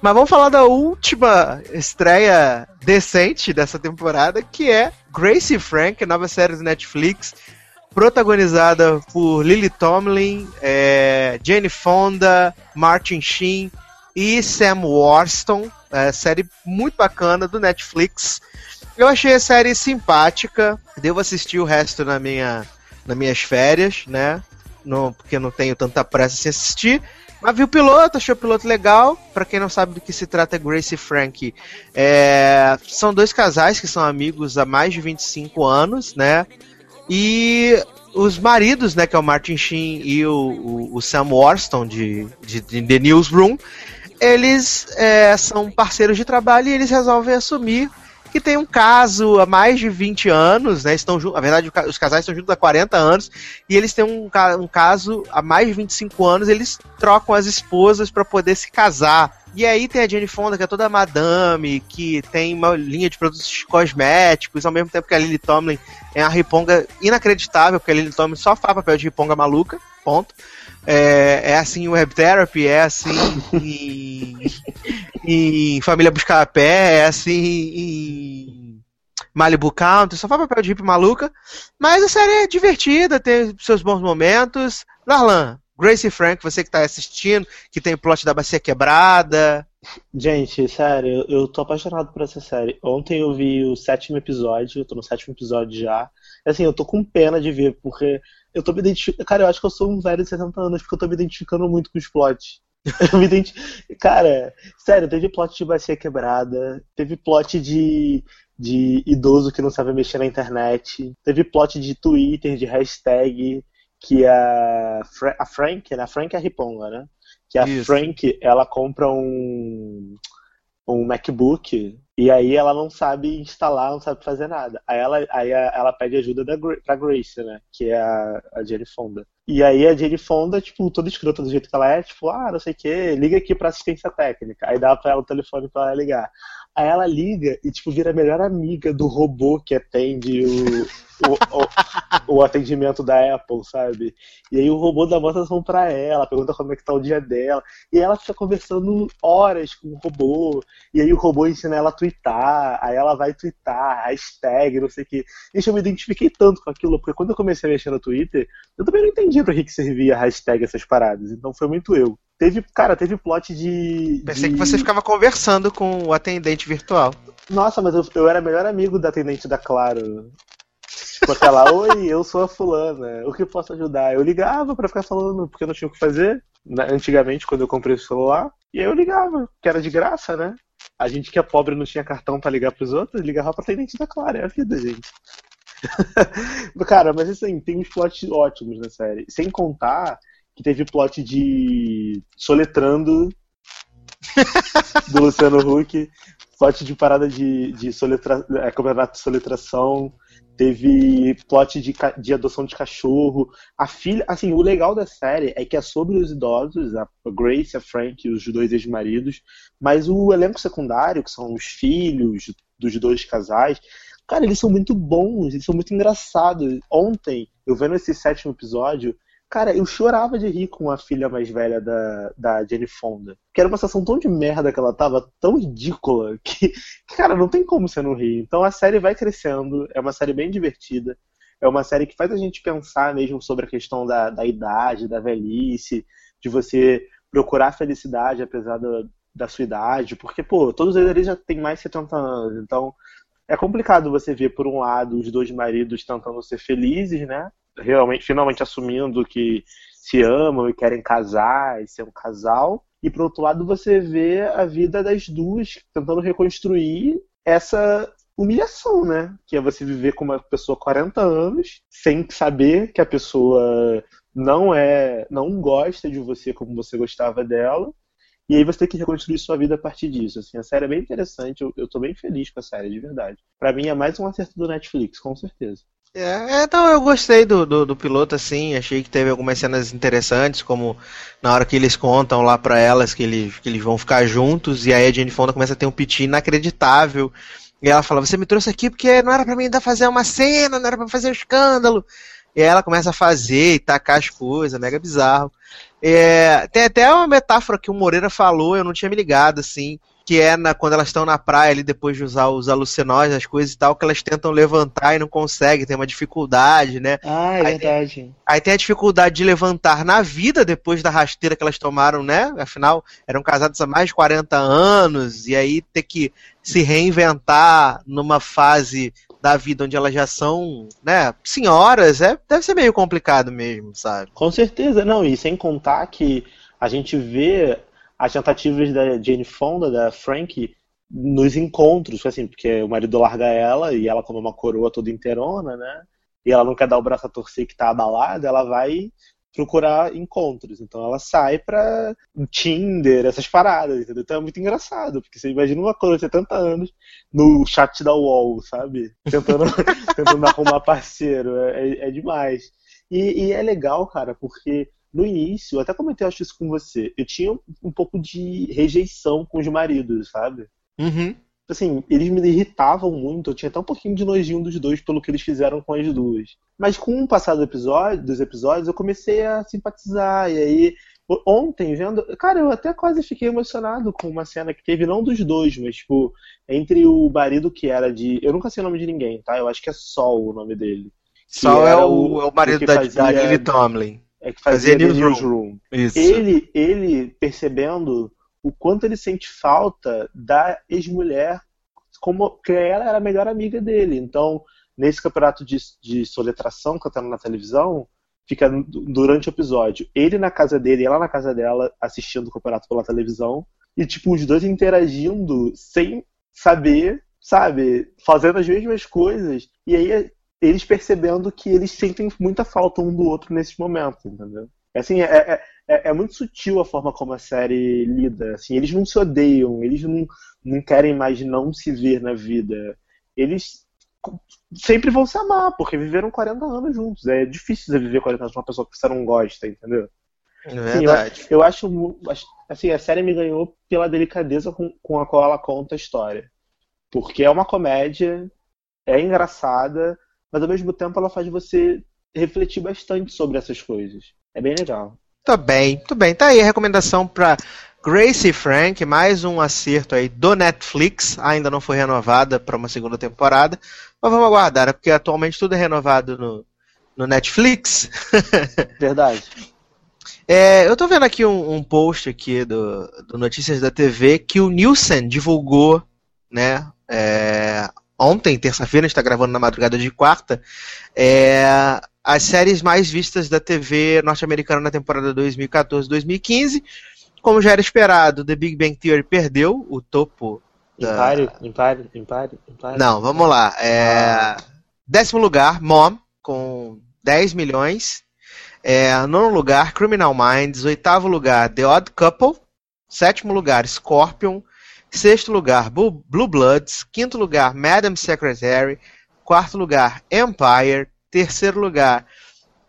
Mas vamos falar da última estreia decente dessa temporada, que é Gracie Frank, nova série do Netflix, protagonizada por Lily Tomlin, é, Jane Fonda, Martin Sheen e Sam Warston. É, série muito bacana do Netflix. Eu achei a série simpática. Devo assistir o resto na minha, nas minhas férias, né? No, porque não tenho tanta pressa em assistir. Mas viu o piloto, achou o piloto legal. Para quem não sabe do que se trata, é Grace e Frank. É, são dois casais que são amigos há mais de 25 anos, né? E os maridos, né, que é o Martin Sheen e o, o, o Sam Warston de, de, de, The Newsroom, eles é, são parceiros de trabalho e eles resolvem assumir que tem um caso há mais de 20 anos, né? Estão na verdade, os casais estão juntos há 40 anos, e eles têm um, um caso há mais de 25 anos, eles trocam as esposas para poder se casar. E aí tem a Jane Fonda, que é toda madame, que tem uma linha de produtos cosméticos, ao mesmo tempo que a Lily Tomlin é uma riponga inacreditável, porque a Lily Tomlin só faz papel de riponga maluca, ponto. É, é assim em Web Therapy, é assim em, em Família Buscar a Pé, é assim em Malibu Country, só faz papel de hippie maluca. Mas a série é divertida, tem seus bons momentos. Darlan, Grace Frank, você que está assistindo, que tem o plot da bacia quebrada, Gente, sério, eu tô apaixonado por essa série. Ontem eu vi o sétimo episódio, eu tô no sétimo episódio já. Assim, eu tô com pena de ver, porque eu tô me identificando. Cara, eu acho que eu sou um velho de 70 anos, porque eu tô me identificando muito com os plots. Eu me identi... Cara, sério, teve plot de bacia quebrada, teve plot de, de idoso que não sabe mexer na internet, teve plot de Twitter, de hashtag, que a, Fra a Frank, né? A Frank é a Riponga, né? Que a Isso. Frank, ela compra um, um MacBook e aí ela não sabe instalar, não sabe fazer nada. Aí ela, aí ela pede ajuda da, pra Grace, né? Que é a, a Jenny Fonda. E aí a Jenny Fonda, tipo, toda escrota do jeito que ela é, tipo, ah, não sei o que, liga aqui pra assistência técnica. Aí dá pra ela o telefone pra ela ligar. Aí ela liga e, tipo, vira a melhor amiga do robô que atende o, o, o, o, atendimento da Apple, sabe? E aí o robô dá votação pra ela, pergunta como é que tá o dia dela. E ela fica conversando horas com o robô. E aí o robô ensina ela a twittar. Aí ela vai twittar, hashtag, não sei o que. Gente, eu me identifiquei tanto com aquilo, porque quando eu comecei a mexer no Twitter, eu também não entendia pra que, que servia hashtag essas paradas. Então foi muito eu. Teve, cara, teve plot de. Pensei de... que você ficava conversando com o atendente virtual. Nossa, mas eu, eu era melhor amigo da atendente da Claro. Tipo aquela, oi, eu sou a fulana, o que posso ajudar? Eu ligava para ficar falando, porque eu não tinha o que fazer, né, antigamente, quando eu comprei o celular, e aí eu ligava, que era de graça, né? A gente que é pobre não tinha cartão para ligar pros outros, ligava pra atendente da Claro, é a vida, gente. Cara, mas assim, tem uns plots ótimos na série. Sem contar que teve plot de Soletrando do Luciano Huck, plot de parada de, de soletra, é, campeonato de soletração, teve plot de, de adoção de cachorro. A filha, assim, o legal da série é que é sobre os idosos, a Grace, a Frank e os dois ex-maridos, mas o elenco secundário, que são os filhos dos dois casais, cara, eles são muito bons, eles são muito engraçados. Ontem, eu vendo esse sétimo episódio, Cara, eu chorava de rir com a filha mais velha da, da Jenny Fonda. Que era uma situação tão de merda que ela tava, tão ridícula, que, cara, não tem como você não rir. Então a série vai crescendo, é uma série bem divertida. É uma série que faz a gente pensar mesmo sobre a questão da, da idade, da velhice, de você procurar felicidade apesar da, da sua idade, porque, pô, todos eles já têm mais de 70 anos, então é complicado você ver, por um lado, os dois maridos tentando ser felizes, né? Realmente, finalmente assumindo que se amam e querem casar e ser um casal. E por outro lado, você vê a vida das duas tentando reconstruir essa humilhação, né? Que é você viver com uma pessoa 40 anos sem saber que a pessoa não é, não gosta de você como você gostava dela. E aí você tem que reconstruir sua vida a partir disso. Assim, a série é bem interessante, eu, eu tô bem feliz com a série, de verdade. Para mim é mais um acerto do Netflix, com certeza. É, então eu gostei do, do, do, piloto, assim, achei que teve algumas cenas interessantes, como na hora que eles contam lá para elas que eles, que eles vão ficar juntos, e aí a Jane Fonda começa a ter um piti inacreditável, e ela fala, você me trouxe aqui porque não era para mim ainda fazer uma cena, não era para fazer um escândalo, e aí ela começa a fazer e tacar as coisas, mega bizarro. É, tem até uma metáfora que o Moreira falou, eu não tinha me ligado, assim, que é na, quando elas estão na praia ali depois de usar os alucinógenos, as coisas e tal, que elas tentam levantar e não conseguem, tem uma dificuldade, né? Ah, é aí, verdade. Aí tem a dificuldade de levantar na vida depois da rasteira que elas tomaram, né? Afinal, eram casadas há mais de 40 anos, e aí ter que se reinventar numa fase da vida onde elas já são, né, senhoras, é, deve ser meio complicado mesmo, sabe? Com certeza, não, e sem contar que a gente vê as tentativas da Jane Fonda, da Frank, nos encontros, assim, porque o marido larga ela e ela como uma coroa toda inteirona, né? E ela não quer dar o braço a torcer que tá abalada, ela vai procurar encontros. Então ela sai pra Tinder, essas paradas, entendeu? Então é muito engraçado, porque você imagina uma coroa de 70 anos no chat da UOL, sabe? Tentando, tentando arrumar parceiro. É, é, é demais. E, e, é legal, cara, porque no início, eu até comentei acho isso com você, eu tinha um pouco de rejeição com os maridos, sabe? Uhum. Assim, eles me irritavam muito, eu tinha até um pouquinho de nojinho dos dois pelo que eles fizeram com as duas. Mas com o passar do episódio, dos episódios, eu comecei a simpatizar, e aí ontem, vendo. Cara, eu até quase fiquei emocionado com uma cena que teve, não dos dois, mas, tipo, entre o marido que era de. Eu nunca sei o nome de ninguém, tá? Eu acho que é Sol o nome dele. Sol é o, é o marido da, fazia... da Tomlin. É que fazia, fazia Newsroom. Ele, ele percebendo o quanto ele sente falta da ex-mulher, como que ela era a melhor amiga dele. Então, nesse campeonato de, de soletração tá na televisão, fica durante o episódio ele na casa dele, ela na casa dela, assistindo o campeonato pela televisão, e tipo, os dois interagindo sem saber, sabe, fazendo as mesmas coisas. E aí eles percebendo que eles sentem muita falta um do outro nesses momentos, entendeu? Assim, é, é, é, é, muito sutil a forma como a série lida. Assim, eles não se odeiam, eles não, não querem mais não se ver na vida. Eles sempre vão se amar, porque viveram 40 anos juntos. É difícil você viver 40 anos com uma pessoa que você não gosta, entendeu? É verdade. Eu, eu, acho. Assim, a série me ganhou pela delicadeza com, com a qual ela conta a história. Porque é uma comédia, é engraçada, mas ao mesmo tempo ela faz você refletir bastante sobre essas coisas. É bem legal. Muito bem, muito bem. Tá aí a recomendação para Gracie Frank, mais um acerto aí do Netflix, ainda não foi renovada para uma segunda temporada, mas vamos aguardar, né? porque atualmente tudo é renovado no, no Netflix. Verdade. É, eu tô vendo aqui um, um post aqui do, do, Notícias da TV que o Nielsen divulgou, né, é, ontem, terça-feira, a gente tá gravando na madrugada de quarta, é, as séries mais vistas da TV norte-americana na temporada 2014-2015. Como já era esperado, The Big Bang Theory perdeu o topo. Da... Impare, impare, impare, impare. Não, vamos lá. É... Ah. Décimo lugar, Mom, com 10 milhões. É, nono lugar, Criminal Minds. Oitavo lugar, The Odd Couple. Sétimo lugar, Scorpion. Sexto lugar, Blue Bloods. Quinto lugar, Madam Secretary. Quarto lugar, Empire. Terceiro lugar,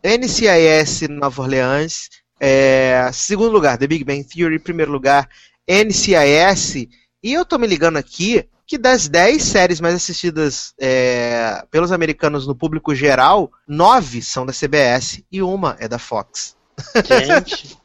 NCIS Nova Orleans. É, segundo lugar, The Big Bang Theory. Primeiro lugar, NCIS. E eu tô me ligando aqui que das 10 séries mais assistidas é, pelos americanos no público geral, nove são da CBS e uma é da Fox. Gente.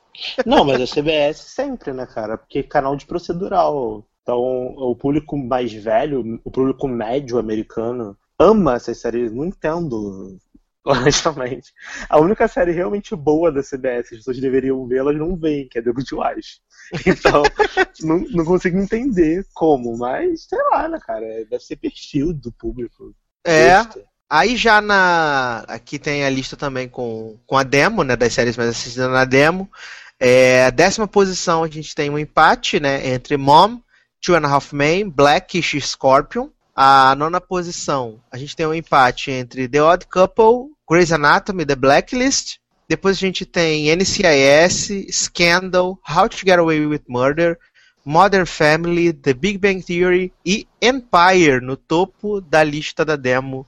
Não, mas a CBS sempre, né, cara? Porque canal de procedural. Então, o público mais velho, o público médio americano, ama essas séries. Não entendo honestamente. A única série realmente boa da CBS, as pessoas deveriam ver, elas não veem, que é The Good Wife. Então, não, não consigo entender como, mas sei lá, né, cara? Deve ser perfil do público. É. Aí já na. Aqui tem a lista também com, com a demo, né? Das séries mais assistidas na demo. É, a décima posição a gente tem um empate, né? Entre Mom, Two and a Half Men, Blackish e Scorpion. A nona posição, a gente tem um empate entre The Odd Couple, Grey's Anatomy, The Blacklist. Depois a gente tem NCIS, Scandal, How to Get Away with Murder, Modern Family, The Big Bang Theory e Empire no topo da lista da demo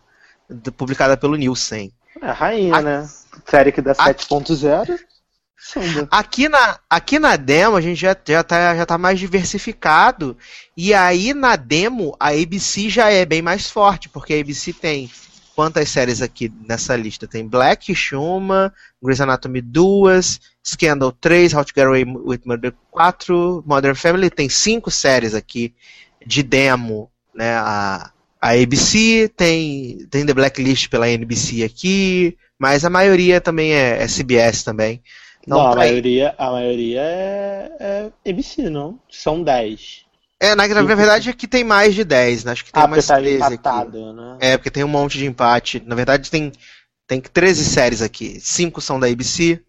publicada pelo Nielsen. É, rainha, a... né? Série que dá 7.0. Aqui na, aqui na demo a gente já, já, tá, já tá mais diversificado. E aí na demo a ABC já é bem mais forte, porque a ABC tem quantas séries aqui nessa lista? Tem Black, Shuma, Grey's Anatomy 2, Scandal 3, How to Get Away with Murder 4, Modern Family, tem cinco séries aqui de demo, né? A, a ABC tem, tem The Blacklist pela NBC aqui, mas a maioria também é, é CBS também. Então, não, a maioria, a maioria é, é ABC, não? São 10. É, na, na verdade aqui tem mais de 10, né? Acho que tem ah, tá 13 empatado, aqui. Né? É, porque tem um monte de empate. Na verdade tem, tem 13 séries aqui. Cinco são da ABC,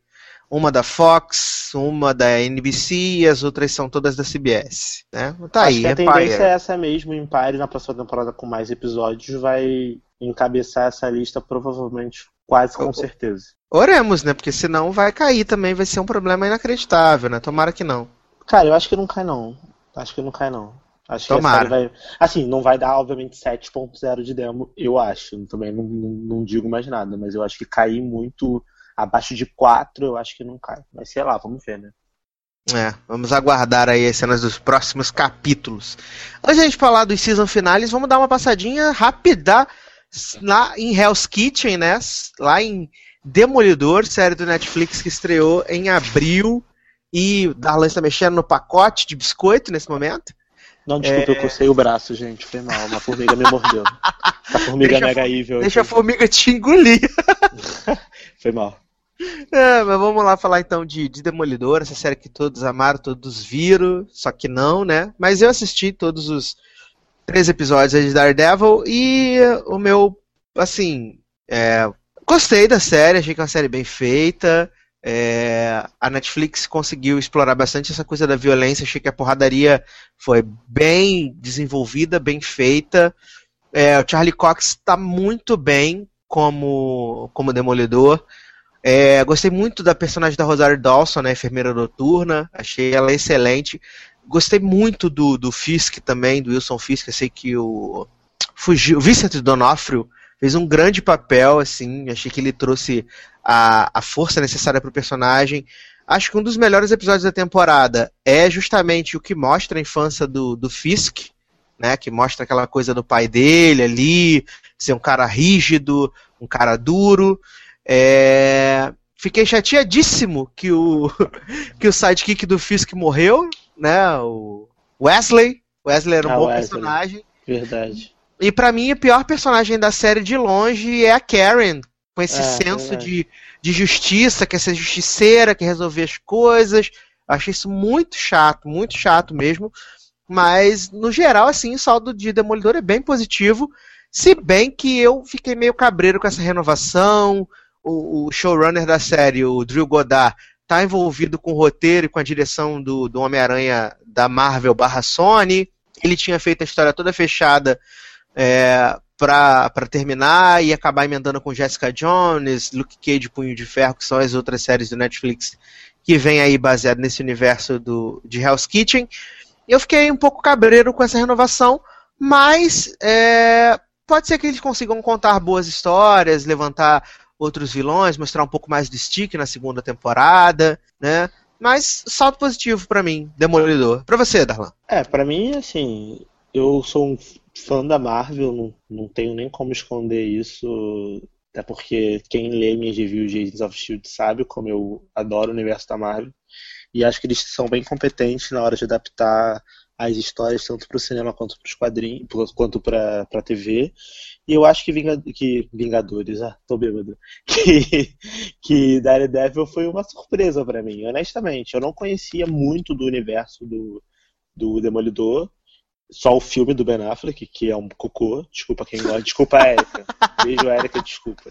uma da Fox, uma da NBC e as outras são todas da CBS. Né? Tá Acho aí, que a tendência é essa mesmo, Empire na próxima temporada com mais episódios vai encabeçar essa lista provavelmente quase com certeza. Oremos, né? Porque senão vai cair também, vai ser um problema inacreditável, né? Tomara que não. Cara, eu acho que não cai não. Acho que não cai não. Acho Tomara. que vai. Assim, não vai dar, obviamente, 7.0 de demo, eu acho. Também não, não, não, digo mais nada, mas eu acho que cair muito abaixo de 4, eu acho que não cai. Mas sei lá, vamos ver, né? É, vamos aguardar aí as cenas dos próximos capítulos. Antes de a gente falar dos season finales, vamos dar uma passadinha rápida lá em Hell's Kitchen, né? Lá em Demolidor, série do Netflix que estreou em abril. E Darlan está mexendo no pacote de biscoito nesse momento. Não, desculpa, é... eu cocei o braço, gente. Foi mal. Uma formiga me mordeu. A formiga deixa mega evil. Deixa a formiga te engolir. Foi mal. É, mas vamos lá falar então de, de Demolidor, essa série que todos amaram, todos viram, só que não, né? Mas eu assisti todos os três episódios de Daredevil e o meu, assim, é, gostei da série, achei que é uma série bem feita. É, a Netflix conseguiu explorar bastante essa coisa da violência, achei que a porradaria foi bem desenvolvida, bem feita. É, o Charlie Cox está muito bem como, como Demolidor. É, gostei muito da personagem da Rosário Dawson, né, enfermeira noturna. Achei ela excelente. Gostei muito do, do Fisk também, do Wilson Fisk. Eu sei que o fugiu, o D'Onofrio fez um grande papel, assim. Achei que ele trouxe a, a força necessária para o personagem. Acho que um dos melhores episódios da temporada é justamente o que mostra a infância do, do Fisk, né? Que mostra aquela coisa do pai dele ali, ser um cara rígido, um cara duro. É... Fiquei chateadíssimo que o, que o sidekick do Fisk morreu, né? O Wesley. Wesley era um ah, bom Wesley. personagem. Verdade. E para mim, a pior personagem da série de longe é a Karen, com esse é, senso de, de justiça, quer ser justiceira, quer resolver as coisas. Achei isso muito chato, muito chato mesmo. Mas, no geral, assim, o saldo de Demolidor é bem positivo. Se bem que eu fiquei meio cabreiro com essa renovação o, o showrunner da série, o Drew Goddard, está envolvido com o roteiro e com a direção do, do Homem-Aranha da Marvel barra Sony. Ele tinha feito a história toda fechada é, para terminar e acabar emendando com Jessica Jones, Luke Cage Punho de Ferro, que são as outras séries do Netflix que vem aí baseado nesse universo do, de Hell's Kitchen. Eu fiquei um pouco cabreiro com essa renovação, mas é, pode ser que eles consigam contar boas histórias, levantar outros vilões, mostrar um pouco mais do Stick na segunda temporada, né? Mas salto positivo para mim, Demolidor. Para você, Darlan? É, para mim, assim, eu sou um fã da Marvel, não, não tenho nem como esconder isso, até porque quem lê minhas reviews de Agents of S.H.I.E.L.D. sabe como eu adoro o universo da Marvel. E acho que eles são bem competentes na hora de adaptar as histórias tanto para o cinema quanto para os quadrinhos, quanto para a TV. E eu acho que, Vinga, que Vingadores, ah, tô bêbado, que, que Daredevil foi uma surpresa para mim, honestamente. Eu não conhecia muito do universo do, do Demolidor, só o filme do Ben Affleck, que é um cocô. Desculpa quem gosta. Desculpa, Erika. Beijo, Erika, desculpa.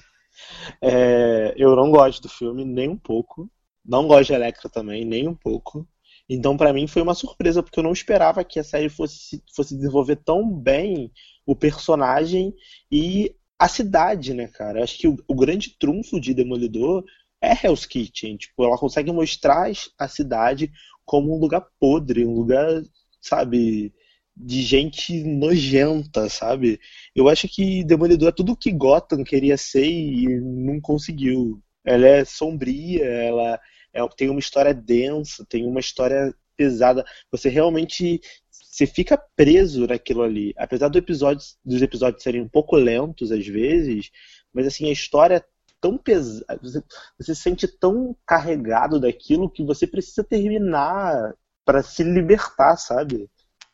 É, eu não gosto do filme, nem um pouco. Não gosto de Electra também, nem um pouco. Então, para mim, foi uma surpresa, porque eu não esperava que a série fosse, fosse desenvolver tão bem o personagem e a cidade, né, cara? Eu acho que o, o, grande trunfo de Demolidor é Hell's Kitchen. Tipo, ela consegue mostrar a cidade como um lugar podre, um lugar, sabe, de gente nojenta, sabe? Eu acho que Demolidor é tudo o que Gotham queria ser e não conseguiu. Ela é sombria, ela é, tem uma história densa, tem uma história pesada. Você realmente você fica preso naquilo ali. Apesar do episódio, dos episódios serem um pouco lentos às vezes, mas assim, a história é tão pesada, você, você se sente tão carregado daquilo que você precisa terminar para se libertar, sabe?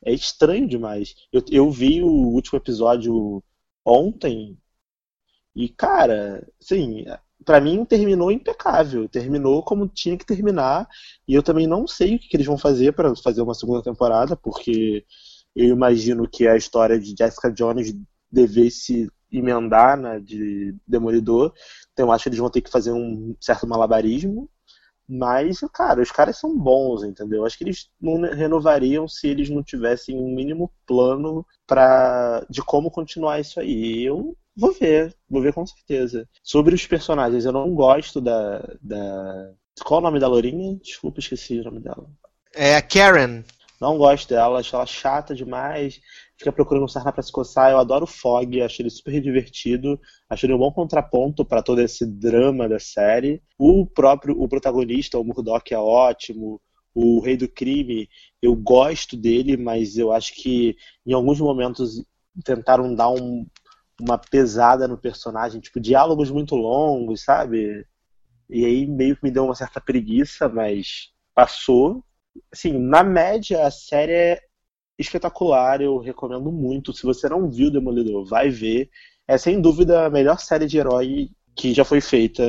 É estranho demais. Eu, eu vi o último episódio ontem e, cara, assim, para mim terminou impecável, terminou como tinha que terminar, e eu também não sei o que, eles vão fazer para fazer uma segunda temporada, porque eu imagino que a história de Jessica Jones devesse emendar na de Demolidor, então eu acho que eles vão ter que fazer um certo malabarismo, mas, cara, os caras são bons, entendeu? Acho que eles não renovariam se eles não tivessem um mínimo plano pra, de como continuar isso aí. Eu Vou ver, vou ver com certeza. Sobre os personagens, eu não gosto da. da... Qual o nome da Lourinha? Desculpa, esqueci o nome dela. É a Karen. Não gosto dela, acho ela chata demais. Fica procurando um sarna pra se coçar. Eu adoro o Fog, acho ele super divertido. Acho ele um bom contraponto para todo esse drama da série. O próprio o protagonista, o Murdoch, é ótimo. O Rei do Crime, eu gosto dele, mas eu acho que em alguns momentos tentaram dar um, uma pesada no personagem, tipo, diálogos muito longos, sabe? E aí meio que me deu uma certa preguiça, mas passou. Assim, na média, a série é espetacular, eu recomendo muito. Se você não viu Demolidor, vai ver. É sem dúvida a melhor série de herói que já foi feita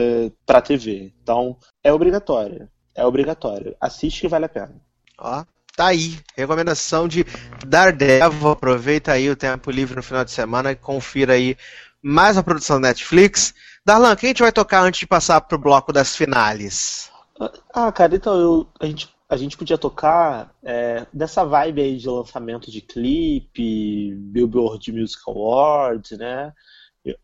pra TV. Então, é obrigatória. É obrigatório. Assiste que vale a pena. Ó, tá aí. Recomendação de Daredevil. Aproveita aí o tempo livre no final de semana e confira aí mais a produção da Netflix. Darlan, quem a gente vai tocar antes de passar pro bloco das finales? Ah, cara, então eu, a, gente, a gente podia tocar é, dessa vibe aí de lançamento de clipe, Billboard Music Awards, né?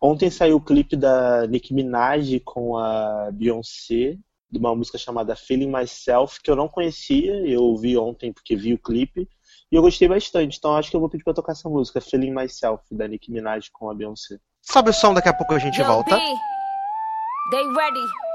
Ontem saiu o clipe da Nicki Minaj com a Beyoncé, de uma música chamada Feeling Myself, que eu não conhecia, eu vi ontem porque vi o clipe, e eu gostei bastante, então acho que eu vou pedir pra tocar essa música, Feeling Myself, da Nicki Minaj com a Beyoncé. Sobe o som, daqui a pouco a gente Yo, volta. B, they ready.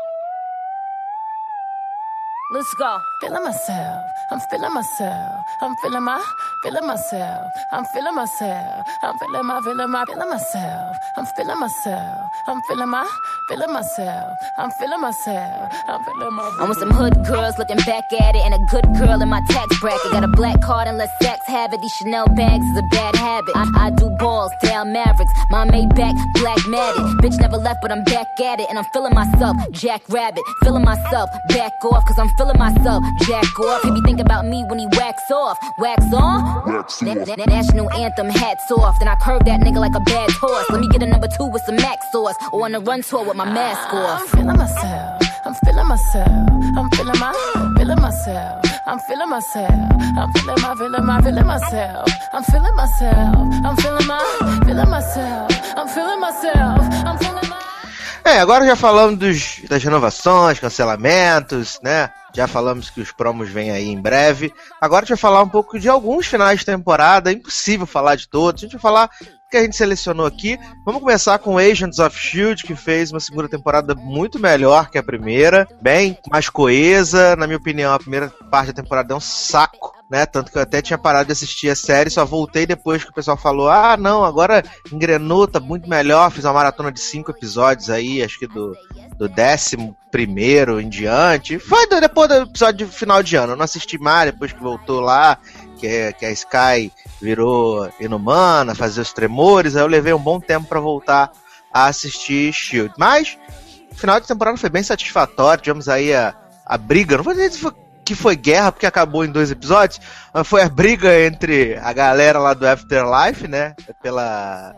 Let's go. feeling myself. I'm feeling myself. I'm feeling my, feeling myself. I'm feeling myself. I'm feeling my, feeling my, feeling myself. I'm feeling myself. I'm feeling my, feeling myself. I'm feeling myself. I'm feeling my. I'm with some hood girls looking back at it, and a good girl in my tax bracket. Got a black card and let sex have it. These Chanel bags is a bad habit. I, I do balls, down Mavericks. My Maybach, black matted. Bitch never left, but I'm back at it, and I'm feeling myself. Jack Rabbit, feeling myself. Back off, cause I'm feeling myself. Jack off. He be thinking about me when he wax off. Wax on? Na- na- national anthem, hats off. Then I curve that nigga like a bad horse. Let me get a number two with some max sauce. Or on a run tour with my mask I'm feeling myself. I'm feeling myself. I'm feeling my, feeling myself. I'm feeling myself. I'm feeling my, feeling my, feeling myself. I'm feeling myself. I'm feeling my, feeling myself. I'm feeling myself. I'm feeling my. É, agora já falamos dos, das renovações, cancelamentos, né? Já falamos que os promos vêm aí em breve. Agora a gente vai falar um pouco de alguns finais de temporada. É impossível falar de todos. A gente vai falar que a gente selecionou aqui. Vamos começar com Agents of Shield, que fez uma segunda temporada muito melhor que a primeira, bem mais coesa. Na minha opinião, a primeira parte da temporada é um saco. Né? Tanto que eu até tinha parado de assistir a série, só voltei depois que o pessoal falou: ah, não, agora engrenou, tá muito melhor. Fiz uma maratona de cinco episódios aí, acho que do, do décimo primeiro em diante. Foi depois do episódio de final de ano. Eu não assisti mais depois que voltou lá, que, que a Sky virou inumana, fazer os tremores. Aí eu levei um bom tempo pra voltar a assistir Shield. Mas o final de temporada foi bem satisfatório. Tivemos aí a, a briga. Não vou dizer que foi- guerra, porque acabou em dois episódios. Mas foi a briga entre a galera lá do Afterlife, né? Pela.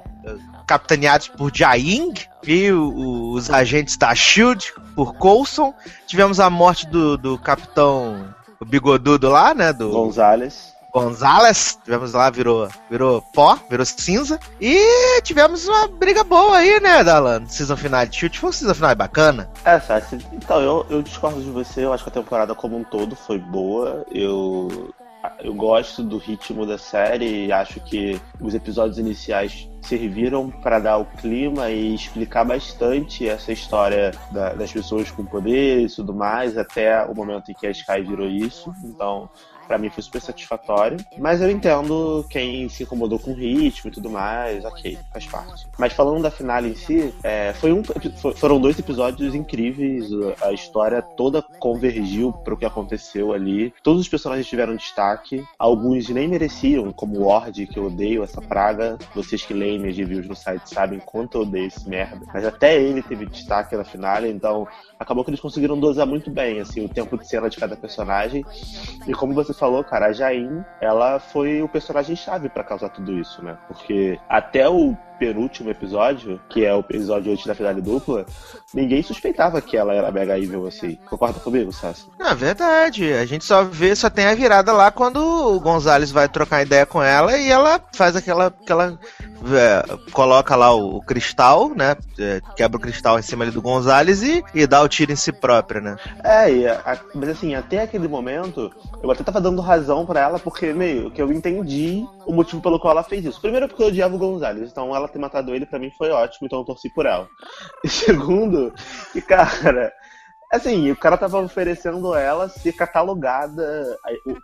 Capitaneados por Jaing e o- os agentes da Shield por Coulson. Tivemos a morte do, do capitão bigodudo lá, né? Do Gonzalez. Gonzalez. Tivemos lá, virou, virou pó, virou cinza. E tivemos uma briga boa aí, né, Dalan? Season final de Shield. Foi um season final bacana. É, Sassi, então, eu, eu discordo de você, eu acho que a temporada como um todo foi boa. Eu, eu gosto do ritmo da série e acho que os episódios iniciais serviram para dar o clima e explicar bastante essa história da- das pessoas com poderes e tudo mais, até o momento em que a Sky virou isso. Então, Pra mim foi super satisfatório. Mas eu entendo quem se incomodou com o ritmo e tudo mais, ok, faz parte. Mas falando da finale em si, é, foi um, foram dois episódios incríveis. A história toda convergiu para o que aconteceu ali. Todos os personagens tiveram destaque. Alguns nem mereciam, como o Ward, que eu odeio essa praga. Vocês que leem minhas reviews no site sabem quanto eu odeio esse merda. Mas até ele teve destaque na finale, então acabou que eles conseguiram dosar muito bem assim, o tempo de cena de cada personagem. E como você falou, cara, a Jain, ela foi o personagem-chave pra causar tudo isso, né? Porque até o penúltimo episódio, que é o episódio antes da finale dupla, ninguém suspeitava que ela era mega evil assim. Concorda comigo, Sassi? É verdade. A gente só vê, só tem a virada lá quando o Gonzalez vai trocar ideia com ela e ela faz aquela. aquela é, coloca lá o, o cristal, né? é, quebra o cristal em cima ali do Gonzalez e, e dá o tiro em si própria, né? É, a- mas assim, até aquele momento, eu até tava dando razão pra ela, porque meio que eu entendi o motivo pelo qual ela fez isso. Primeiro, porque eu odiava o Gonzalez, então ela ter matado ele pra mim foi ótimo, então eu torci por ela. E segundo, que cara. Assim, o cara tava oferecendo ela ser catalogada,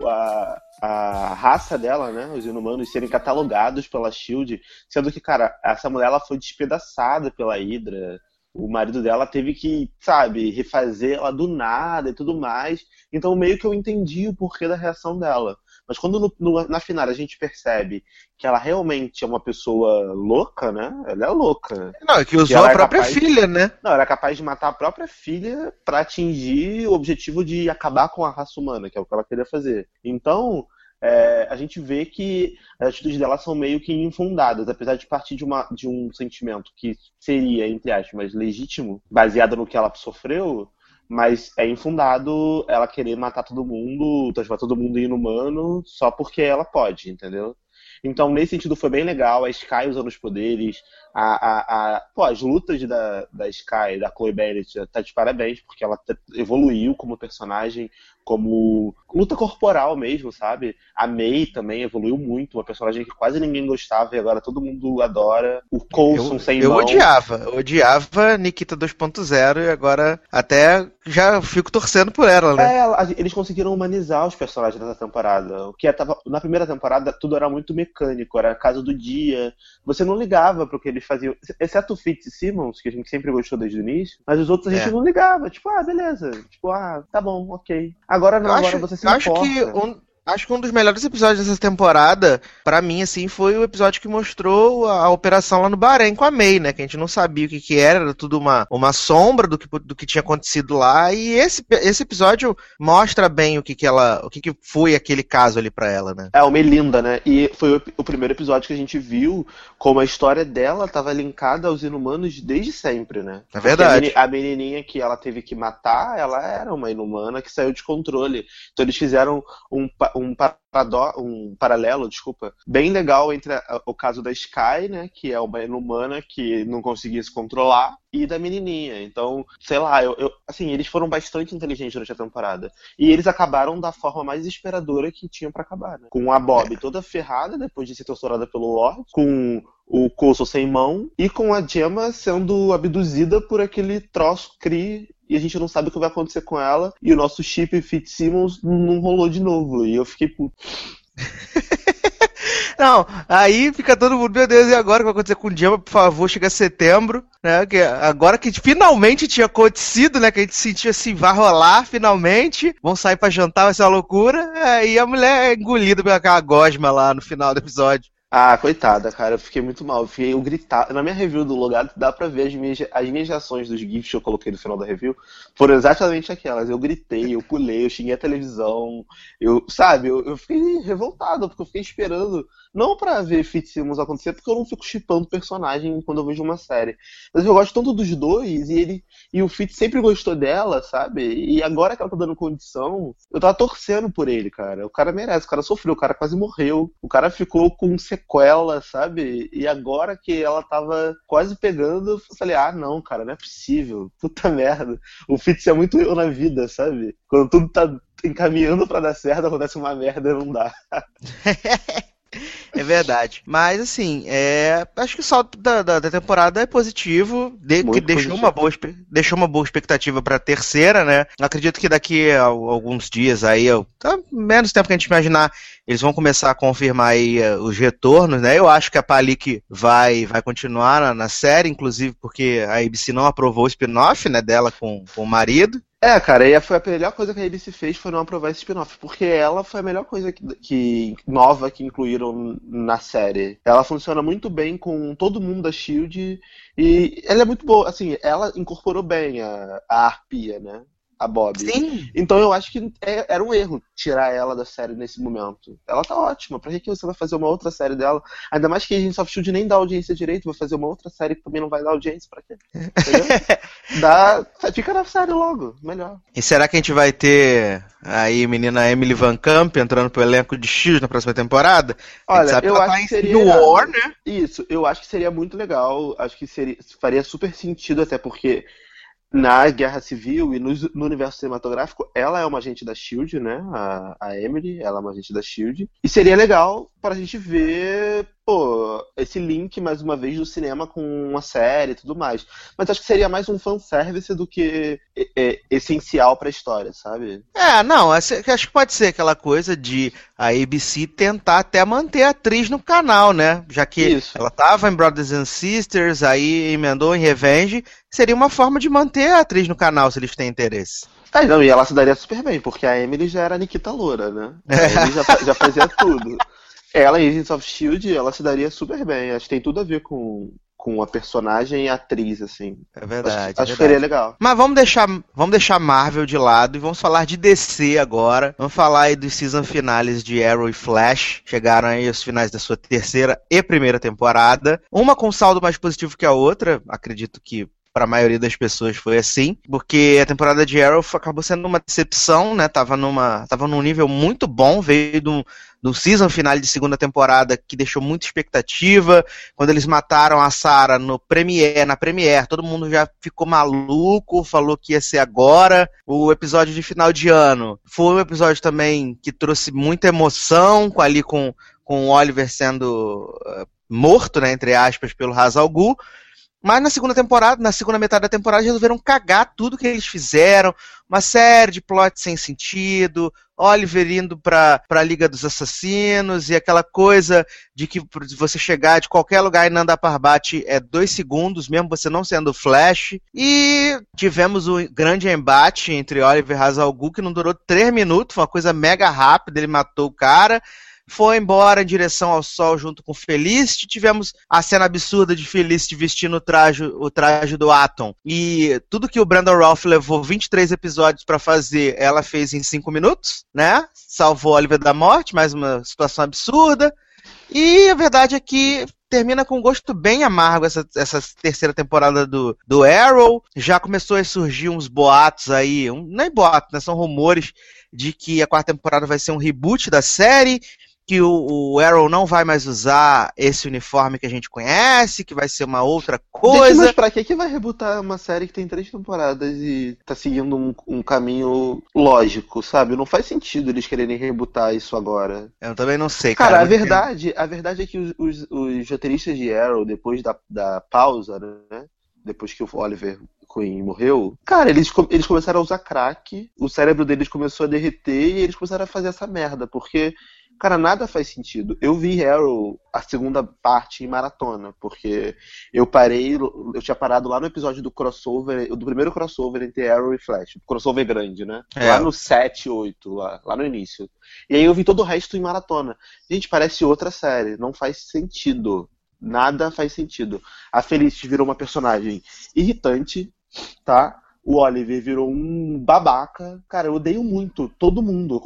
a, a, a raça dela, né? Os inumanos serem catalogados pela Shield, sendo que, cara, essa mulher ela foi despedaçada pela Hydra. O marido dela teve que, sabe, refazer ela do nada e tudo mais. Então, meio que eu entendi o porquê da reação dela. Mas quando no, no, na final a gente percebe que ela realmente é uma pessoa louca, né? Ela é louca. Não, é que usou a é própria filha, né? Não, ela é capaz de matar a própria filha para atingir o objetivo de acabar com a raça humana, que é o que ela queria fazer. Então, é, a gente vê que as atitudes dela são meio que infundadas, apesar de partir de, uma, de um sentimento que seria, entre aspas, legítimo, baseado no que ela sofreu, mas é infundado ela querer matar todo mundo, transformar todo mundo em inumano, só porque ela pode, entendeu? Então, nesse sentido, foi bem legal. A Sky usando os poderes, a, a, a, pô, as lutas da, da Sky, da Chloe Bennett, tá de parabéns, porque ela evoluiu como personagem, como luta corporal mesmo, sabe? A May também evoluiu muito, uma personagem que quase ninguém gostava e agora todo mundo adora. O Coulson sem eu mão. Eu odiava, eu odiava Nikita 2.0 e agora até já fico torcendo por ela, né? É, eles conseguiram humanizar os personagens dessa temporada. O que tava, na primeira temporada tudo era muito mecânico, era a casa do dia. Você não ligava pro que eles faziam, exceto o Fitzsimmons, que a gente sempre gostou desde o início, mas os outros a gente é. não ligava. Tipo, ah, beleza. Tipo, ah, tá bom, ok. Agora não, agora você se acho importa. que um, Acho que um dos melhores episódios dessa temporada, para mim, assim, foi o episódio que mostrou a, a, operação lá no Bahrein com a May, né? Que a gente não sabia o que, que era, era tudo uma, uma sombra do que, do que tinha acontecido lá. E esse, esse episódio mostra bem o que, que ela. o que, que foi aquele caso ali para ela, né? É, o Melinda, né? E foi o, o, primeiro episódio que a gente viu como a história dela estava linkada aos inumanos desde sempre, né? É verdade. A, menininha que ela teve que matar, ela era uma inumana que saiu de controle. Então eles fizeram um um, parado, um paralelo, desculpa, bem legal entre a, o caso da Sky, né, que é uma inumana que não conseguia se controlar, e da menininha. Então, sei lá, eu, eu, assim, eles foram bastante inteligentes durante a temporada. E eles acabaram da forma mais desesperadora que tinham para acabar, né? Com a Bob toda ferrada depois de ser torturada pelo Lord, com o Coulson sem mão e com a Gemma sendo abduzida por aquele troço Cree e a gente não sabe o que vai acontecer com ela. E o nosso chip Fitzsimmons não rolou de novo. E eu fiquei puto. Não, aí fica todo mundo, meu Deus, e agora o que vai acontecer com o Gemma? Por favor, chega setembro, né? Que agora que finalmente tinha acontecido, né? Que a gente sentiu assim, vai rolar finalmente, vão sair para jantar, vai ser uma loucura. Aí a mulher é engolida pela gosma lá no final do episódio. Ah, coitada, cara, eu fiquei muito mal. Eu, fiquei, eu gritar. Na minha review do Logado, dá pra ver as minhas, as minhas reações dos GIFs que eu coloquei no final da review. Foram exatamente aquelas. Eu gritei, eu pulei, eu xinguei a televisão. Eu, sabe, eu, eu fiquei revoltado, porque eu fiquei esperando. Não pra ver Fitzsimmons acontecer, porque eu não fico chipando personagem quando eu vejo uma série. Mas eu gosto tanto dos dois, e ele. E o Fitz sempre gostou dela, sabe? E agora que ela tá dando condição, eu tava torcendo por ele, cara. O cara merece, o cara sofreu, o cara quase morreu. O cara ficou com sequela, sabe? E agora que ela tava quase pegando, eu falei, ah, não, cara, não é possível. Puta merda. O Fitz é muito eu na vida, sabe? Quando tudo tá encaminhando para dar certo, acontece uma merda e não dá. É verdade. Mas, assim, é, acho que o salto da, da, da temporada é positivo, de, que deixou, Uma boa, deixou uma boa expectativa pra terceira, né? Acredito que daqui a alguns dias aí, tá menos tempo que a gente imaginar, eles vão começar a confirmar aí uh, os retornos, né? Eu acho que a Palik vai, vai continuar na, na série, inclusive porque a ABC não aprovou o spin-off, né, dela com, com o marido. É, cara, e foi a melhor coisa que a ABC fez foi não aprovar esse spin-off, porque ela foi a melhor coisa que, que, nova que incluíram na série. Ela funciona muito bem com todo mundo da Shield e ela é muito boa, assim, ela incorporou bem a, a arpia, né? A Bob. Sim. Então eu acho que é, era um erro tirar ela da série nesse momento. Ela tá ótima. Pra que você vai fazer uma outra série dela? Ainda mais que a gente of Shield nem dá audiência direito, vai fazer uma outra série que também não vai dar audiência. Pra quê? dá, fica na série logo, melhor. E será que a gente vai ter aí menina Emily Van Camp entrando pro elenco de X na próxima temporada? Olha, eu acho tá que seria no War, né? Isso, eu acho que seria muito legal. Acho que seria, faria super sentido até porque na Guerra Civil e no, no, universo cinematográfico, ela é uma agente da SHIELD, né? A, a Emily, ela é uma agente da SHIELD. E seria legal pra gente ver, pô, esse link, mais uma vez, do cinema com uma série e tudo mais. Mas acho que seria mais um fanservice do que é, é, essencial pra história, sabe? É, não, acho que pode ser aquela coisa de a ABC tentar até manter a atriz no canal, né? Já que Isso. ela tava em Brothers and Sisters, aí emendou em Revenge, seria uma forma de manter a atriz no canal, se eles têm interesse. É, não, e ela se daria super bem, porque a Emily já era a Nikita Loura, né? A Emily já, já fazia tudo. Ela em Agents of Shield, ela se daria super bem. Acho que tem tudo a ver com, com a personagem e a atriz, assim. É verdade. Acho, é acho que seria legal. Mas vamos deixar, vamos deixar Marvel de lado e vamos falar de DC agora. Vamos falar aí dos season finales de Arrow e Flash. Chegaram aí os finais da sua terceira e primeira temporada. Uma com saldo mais positivo que a outra. Acredito que para a maioria das pessoas foi assim, porque a temporada de Arrow acabou sendo uma decepção, né? Tava numa, tava num nível muito bom, veio do, do season final de segunda temporada que deixou muita expectativa. Quando eles mataram a Sarah no Premiere, na Premiere, todo mundo já ficou maluco, falou que ia ser agora. O episódio de final de ano foi um episódio também que trouxe muita emoção, ali com com o Oliver sendo uh, morto, né, entre aspas, pelo Hazal Ghul. Mas na segunda temporada, na segunda metade da temporada, resolveram cagar tudo que eles fizeram. Uma série de plots sem sentido, Oliver indo pra, pra Liga dos Assassinos, e aquela coisa de que você chegar de qualquer lugar e Nanda Parbat é dois segundos, mesmo você não sendo Flash. E tivemos um grande embate entre Oliver e Hazal Ghul, que não durou três minutos, foi uma coisa mega rápida, ele matou o cara foi embora em direção ao sol junto com Felicity. Tivemos a cena absurda de Felicity vestindo o traje, o traje do Atom. E tudo que o Brandon Ralph levou 23 episódios para fazer, ela fez em 5 minutos, né? Salvou Oliver da morte, mais uma situação absurda. E a verdade é que termina com um gosto bem amargo essa, essa terceira temporada do, do Arrow. Já começou a surgir uns boatos aí, um, nem boatos, né? São rumores de que a quarta temporada vai ser um reboot da série que o, o, Arrow não vai mais usar esse uniforme que a gente conhece, que vai ser uma outra coisa. Gente, mas pra que, que vai rebutar uma série que tem três temporadas e tá seguindo um, um, caminho lógico, sabe? Não faz sentido eles quererem rebutar isso agora. Eu também não sei, cara. Cara, a verdade, a verdade é que os, os, os roteiristas de Arrow, depois da, da pausa, né? Depois que o Oliver Queen morreu, cara, eles, eles começaram a usar crack, o cérebro deles começou a derreter e eles começaram a fazer essa merda, porque Cara, nada faz sentido. Eu vi Arrow, a segunda parte, em maratona, porque eu parei, eu tinha parado lá no episódio do crossover, do primeiro crossover entre Arrow e Flash. Crossover grande, né? É. Lá no 7, 8, lá, lá no início. E aí eu vi todo o resto em maratona. Gente, parece outra série, não faz sentido. Nada faz sentido. A Felicity virou uma personagem irritante, tá? O Oliver virou um babaca. Cara, eu odeio muito todo mundo.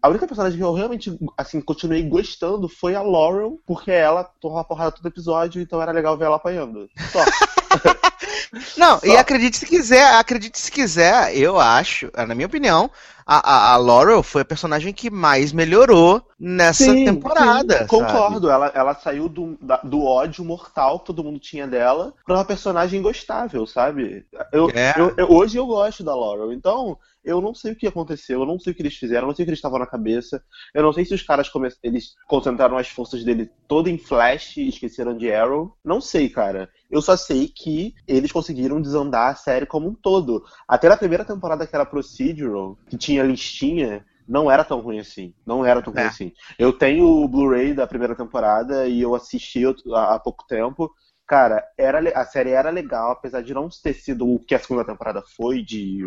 A única personagem que eu realmente, assim, continuei gostando foi a Laurel, porque ela torra a porrada todo episódio, então era legal ver ela apanhando. Só. Não, Só. e acredite se quiser, acredite se quiser, eu acho, na minha opinião, a, a, a, Laurel foi a personagem que mais melhorou nessa sim, temporada. Sim, concordo, ela, ela saiu do, da, do ódio mortal que todo mundo tinha dela pra uma personagem gostável, sabe? Eu, é. eu, eu, hoje eu gosto da Laurel, então eu não sei o que aconteceu, eu não sei o que eles fizeram, eu não sei o que eles estavam na cabeça. Eu não sei se os caras come... eles concentraram as forças dele toda em Flash e esqueceram de Arrow. Não sei, cara. Eu só sei que eles conseguiram desandar a série como um todo. Até na primeira temporada que era procedural, que tinha listinha, não era tão ruim assim. Não era tão é. ruim assim. Eu tenho o Blu-ray da primeira temporada e eu assisti há pouco tempo. Cara, era, a série era legal, apesar de não ter sido o que a segunda temporada foi, de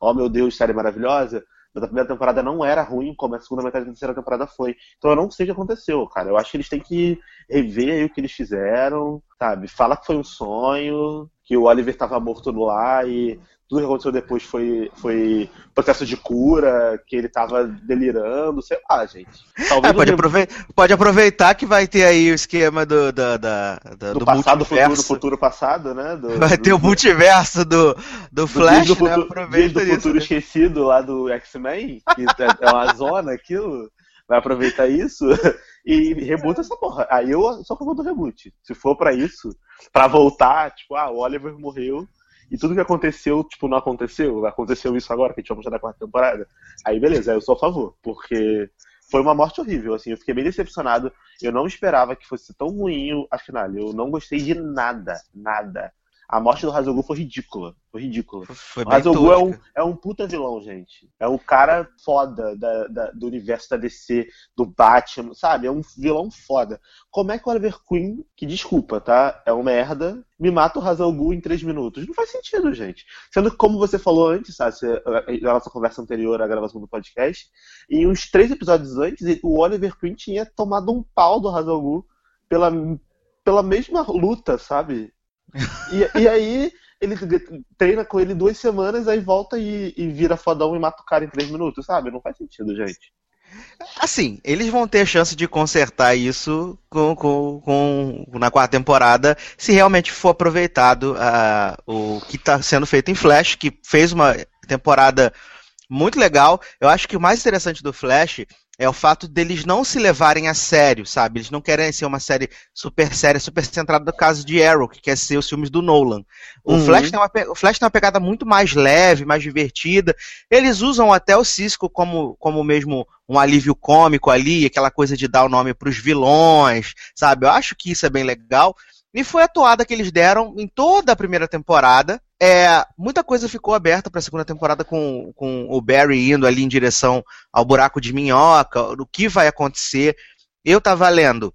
oh meu Deus, série maravilhosa, mas a primeira temporada não era ruim como a segunda metade da terceira temporada foi. Então eu não sei o que aconteceu, cara. Eu acho que eles têm que rever o que eles fizeram, sabe? Fala que foi um sonho, que o Oliver estava morto lá e tudo que aconteceu depois foi, foi processo de cura, que ele tava delirando, sei lá, gente. É, pode, aproveitar, pode, aproveitar que vai ter aí o esquema do, da, da, do, do passado, futuro, futuro passado, né? Do, vai do, ter o multiverso do, do Flash, do né? Aproveita do isso, futuro né? esquecido lá do X-Men, que é, é uma zona aquilo. Vai aproveitar isso e rebuta essa porra. Aí eu a favor do reboot. Se for para isso, para voltar, tipo, ah, o Oliver morreu, e tudo que aconteceu, tipo, não aconteceu, aconteceu isso agora, que a gente vai mostrar na quarta temporada. Aí beleza, aí eu sou a favor, porque foi uma morte horrível, assim, eu fiquei bem decepcionado. Eu não esperava que fosse tão ruim a final. Eu não gostei de nada, nada. A morte do Hazogul foi ridícula. Foi ridícula. Foi o Hazogul é um, é um puta vilão, gente. É um cara foda da, da, do universo da DC, do Batman, sabe? É um vilão foda. Como é que o Oliver Queen, que desculpa, tá? É um merda, me mata o Hazogul em três minutos? Não faz sentido, gente. Sendo que, como você falou antes, sabe? Na nossa conversa anterior à gravação do podcast, em uns três episódios antes, o Oliver Queen tinha tomado um pau do Hazogul pela, pela mesma luta, sabe? E, e aí ele treina com ele duas semanas, aí volta e, e, vira fodão e mata o cara em três minutos, sabe? Não faz sentido, gente. Assim, eles vão ter chance de consertar isso com, com, com na quarta temporada, se realmente for aproveitado uh, o que está sendo feito em Flash, que fez uma temporada muito legal. Eu acho que o mais interessante do Flash é o fato deles não se levarem a sério, sabe? Eles não querem ser uma série super séria, super centrada no caso de Arrow, que quer ser os filmes do Nolan. O, uhum. Flash tem uma, o Flash tem uma pegada muito mais leve, mais divertida. Eles usam até o Cisco como, como mesmo um alívio cômico ali, aquela coisa de dar o nome para os vilões, sabe? Eu acho que isso é bem legal. E foi a toada que eles deram em toda a primeira temporada. É, muita coisa ficou aberta para a segunda temporada com, com o Barry indo ali em direção ao buraco de minhoca, o que vai acontecer. Eu estava lendo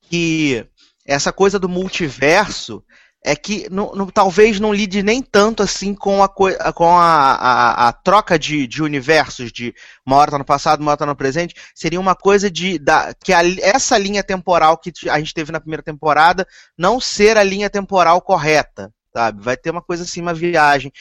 que essa coisa do multiverso é que talvez não lide nem tanto assim com a, com a, a, a troca de, de, universos, de uma hora tá no passado, uma hora tá no presente, seria uma coisa de da, que essa linha temporal que a gente teve na primeira temporada não ser a linha temporal correta, sabe? Vai ter uma coisa assim, uma viagem.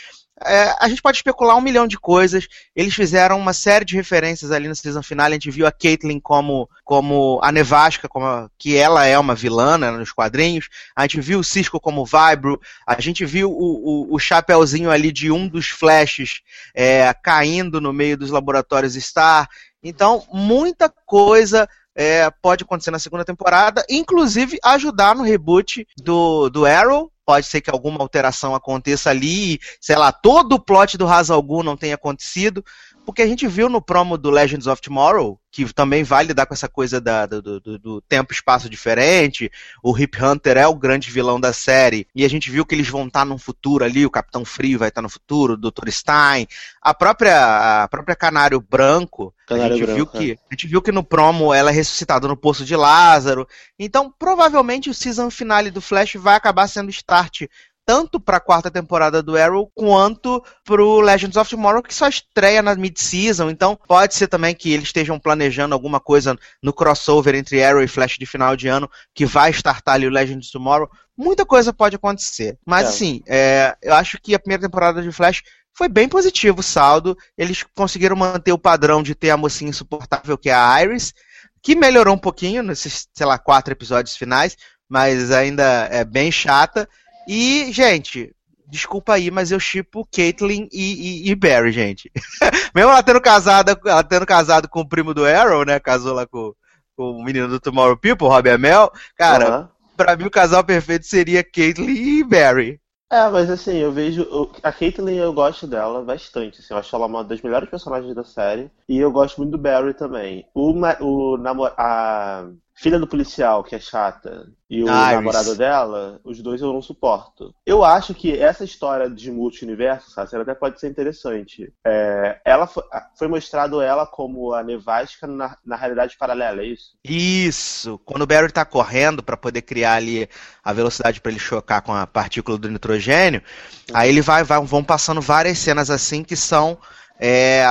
É, a gente pode especular um milhão de coisas. Eles fizeram uma série de referências ali na season final. A gente viu a Caitlyn como, como a Nevasca, como a, que ela é uma vilã né, nos quadrinhos. A gente viu o Cisco como Vibro. A gente viu o, o, o chapéuzinho ali de um dos flashes é, caindo no meio dos laboratórios Star. Então, muita coisa é, pode acontecer na segunda temporada, inclusive ajudar no reboot do, do Arrow, pode ser que alguma alteração aconteça ali, sei lá, todo o plot do Hazal não tenha acontecido, porque a gente viu no promo do Legends of Tomorrow, que também vai lidar com essa coisa da, do, do, do tempo e espaço diferente, o Hip Hunter é o grande vilão da série, e a gente viu que eles vão estar num futuro ali, o Capitão Frio vai estar no futuro, o Dr. Stein, a própria, a própria Canário Branco, Canário a, gente Branco, viu que, é. a gente viu que no promo ela é ressuscitada no Poço de Lázaro, então provavelmente o season finale do Flash vai acabar sendo start tanto para a quarta temporada do Arrow quanto para o Legends of Tomorrow, que só estreia na mid-season. Então, pode ser também que eles estejam planejando alguma coisa no crossover entre Arrow e Flash de final de ano, que vai startar ali o Legends of Tomorrow. Muita coisa pode acontecer. Mas, é. assim, é, eu acho que a primeira temporada de Flash foi bem positivo o saldo. Eles conseguiram manter o padrão de ter a mocinha insuportável que é a Iris, que melhorou um pouquinho nesses, sei lá, quatro episódios finais, mas ainda é bem chata. E, gente, desculpa aí, mas eu chipo Caitlyn e, e, e, Barry, gente. Mesmo ela tendo casado, ela tendo casado com o primo do Arrow, né? Casou lá com, com o menino do Tomorrow People, Robbie Amell. Cara, uhum. pra mim o casal perfeito seria Caitlyn e Barry. É, mas assim, eu vejo. A Caitlyn eu gosto dela bastante. Assim, eu acho ela uma das melhores personagens da série. E eu gosto muito do Barry também. O, o namor, a, filha do policial, que é chata, e o Iris. namorado dela, os dois eu não suporto. Eu acho que essa história de multi-universo, até pode ser interessante. É, ela foi, foi, mostrado ela como a nevasca na, na realidade paralela, é isso? Isso! Quando o Barry tá correndo para poder criar ali a velocidade para ele chocar com a partícula do nitrogênio, uhum. aí ele vai, vai, vão passando várias cenas assim que são é,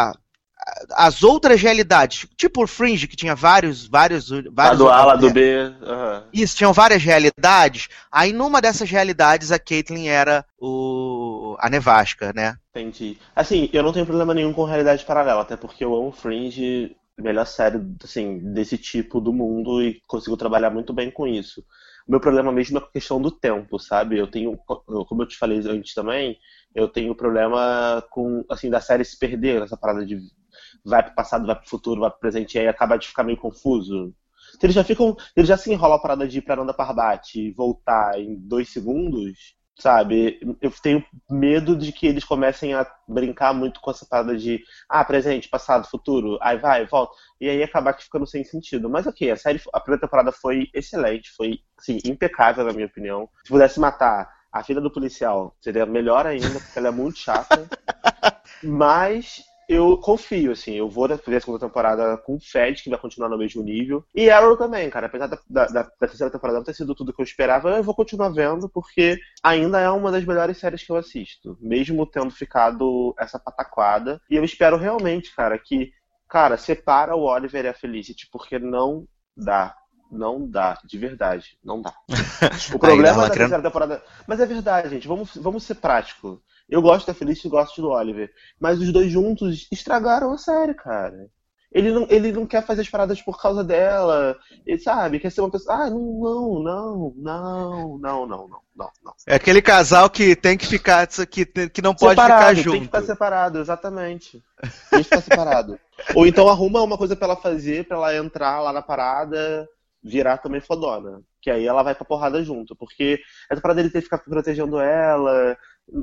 as outras realidades, tipo o Fringe, que tinha vários, vários, vários. do A, do B. Uhum. Isso, tinham várias realidades. Aí numa dessas realidades a Caitlyn era o a Nevasca, né? Entendi. Assim, eu não tenho problema nenhum com realidade paralela, até porque eu amo Fringe, melhor série assim, desse tipo do mundo e consigo trabalhar muito bem com isso. O meu problema mesmo é a questão do tempo, sabe? Eu tenho, como eu te falei antes também, eu tenho problema com, assim, da série se perder nessa parada de vai pro passado, vai pro futuro, vai pro presente, e aí acaba de ficar meio confuso. Eles já ficam. Eles já se enrolam a parada de ir pra Nanda Parbat e voltar em dois segundos. sabe? Eu tenho medo de que eles comecem a brincar muito com essa parada de ah, presente, passado, futuro, aí vai, volta, e aí acabar que ficando sem sentido. Mas ok, a série, a primeira temporada foi excelente, foi, assim, impecável na minha opinião. Se pudesse matar a filha do policial, seria melhor ainda, porque ela é muito chata. Mas eu confio, assim, eu vou ver a segunda temporada com fé de que vai continuar no mesmo nível. E Arrow também, cara, apesar da, da, da terceira temporada não ter sido tudo que eu esperava, eu vou continuar vendo, porque ainda é uma das melhores séries que eu assisto, mesmo tendo ficado essa pataquada. E eu espero realmente, cara, que, cara, separa o Oliver e a Felicity, porque não dá. Não dá, de verdade, não dá. O problema da terceira temporada. Mas é verdade, gente, vamos, vamos ser práticos. Eu gosto da Felicity e gosto do Oliver. Mas os dois juntos estragaram a série, cara. Ele não, ele não quer fazer as paradas por causa dela. Ele sabe, quer ser uma pessoa. Ah, não, não, não, não, não, não, não, não. É aquele casal que tem que ficar, que, que não pode separado, ficar junto. Tem que ficar separado, exatamente. Tem que ficar separado. Ou então arruma uma coisa para ela fazer, para ela entrar lá na parada, virar também fodona. Que aí ela vai pra porrada junto. Porque essa parada dele ter que ficar protegendo ela,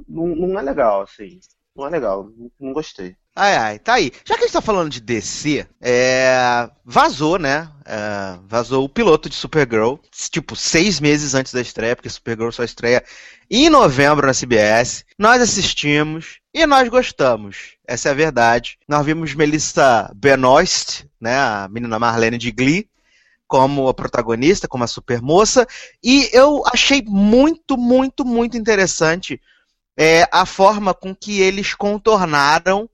não, não é legal, assim. Não é legal, não gostei. Ai, ai, tá aí. Já que a gente tá falando de DC, é... vazou, né? É... Vazou o piloto de Supergirl, tipo, seis meses antes da estreia, porque Supergirl só estreia em novembro na CBS. Nós assistimos e nós gostamos. Essa é a verdade. Nós vimos Melissa Benoist, né? A menina Marlene de Glee, como a protagonista, como a supermoça. E eu achei muito, muito, muito interessante é, a forma com que eles contornaram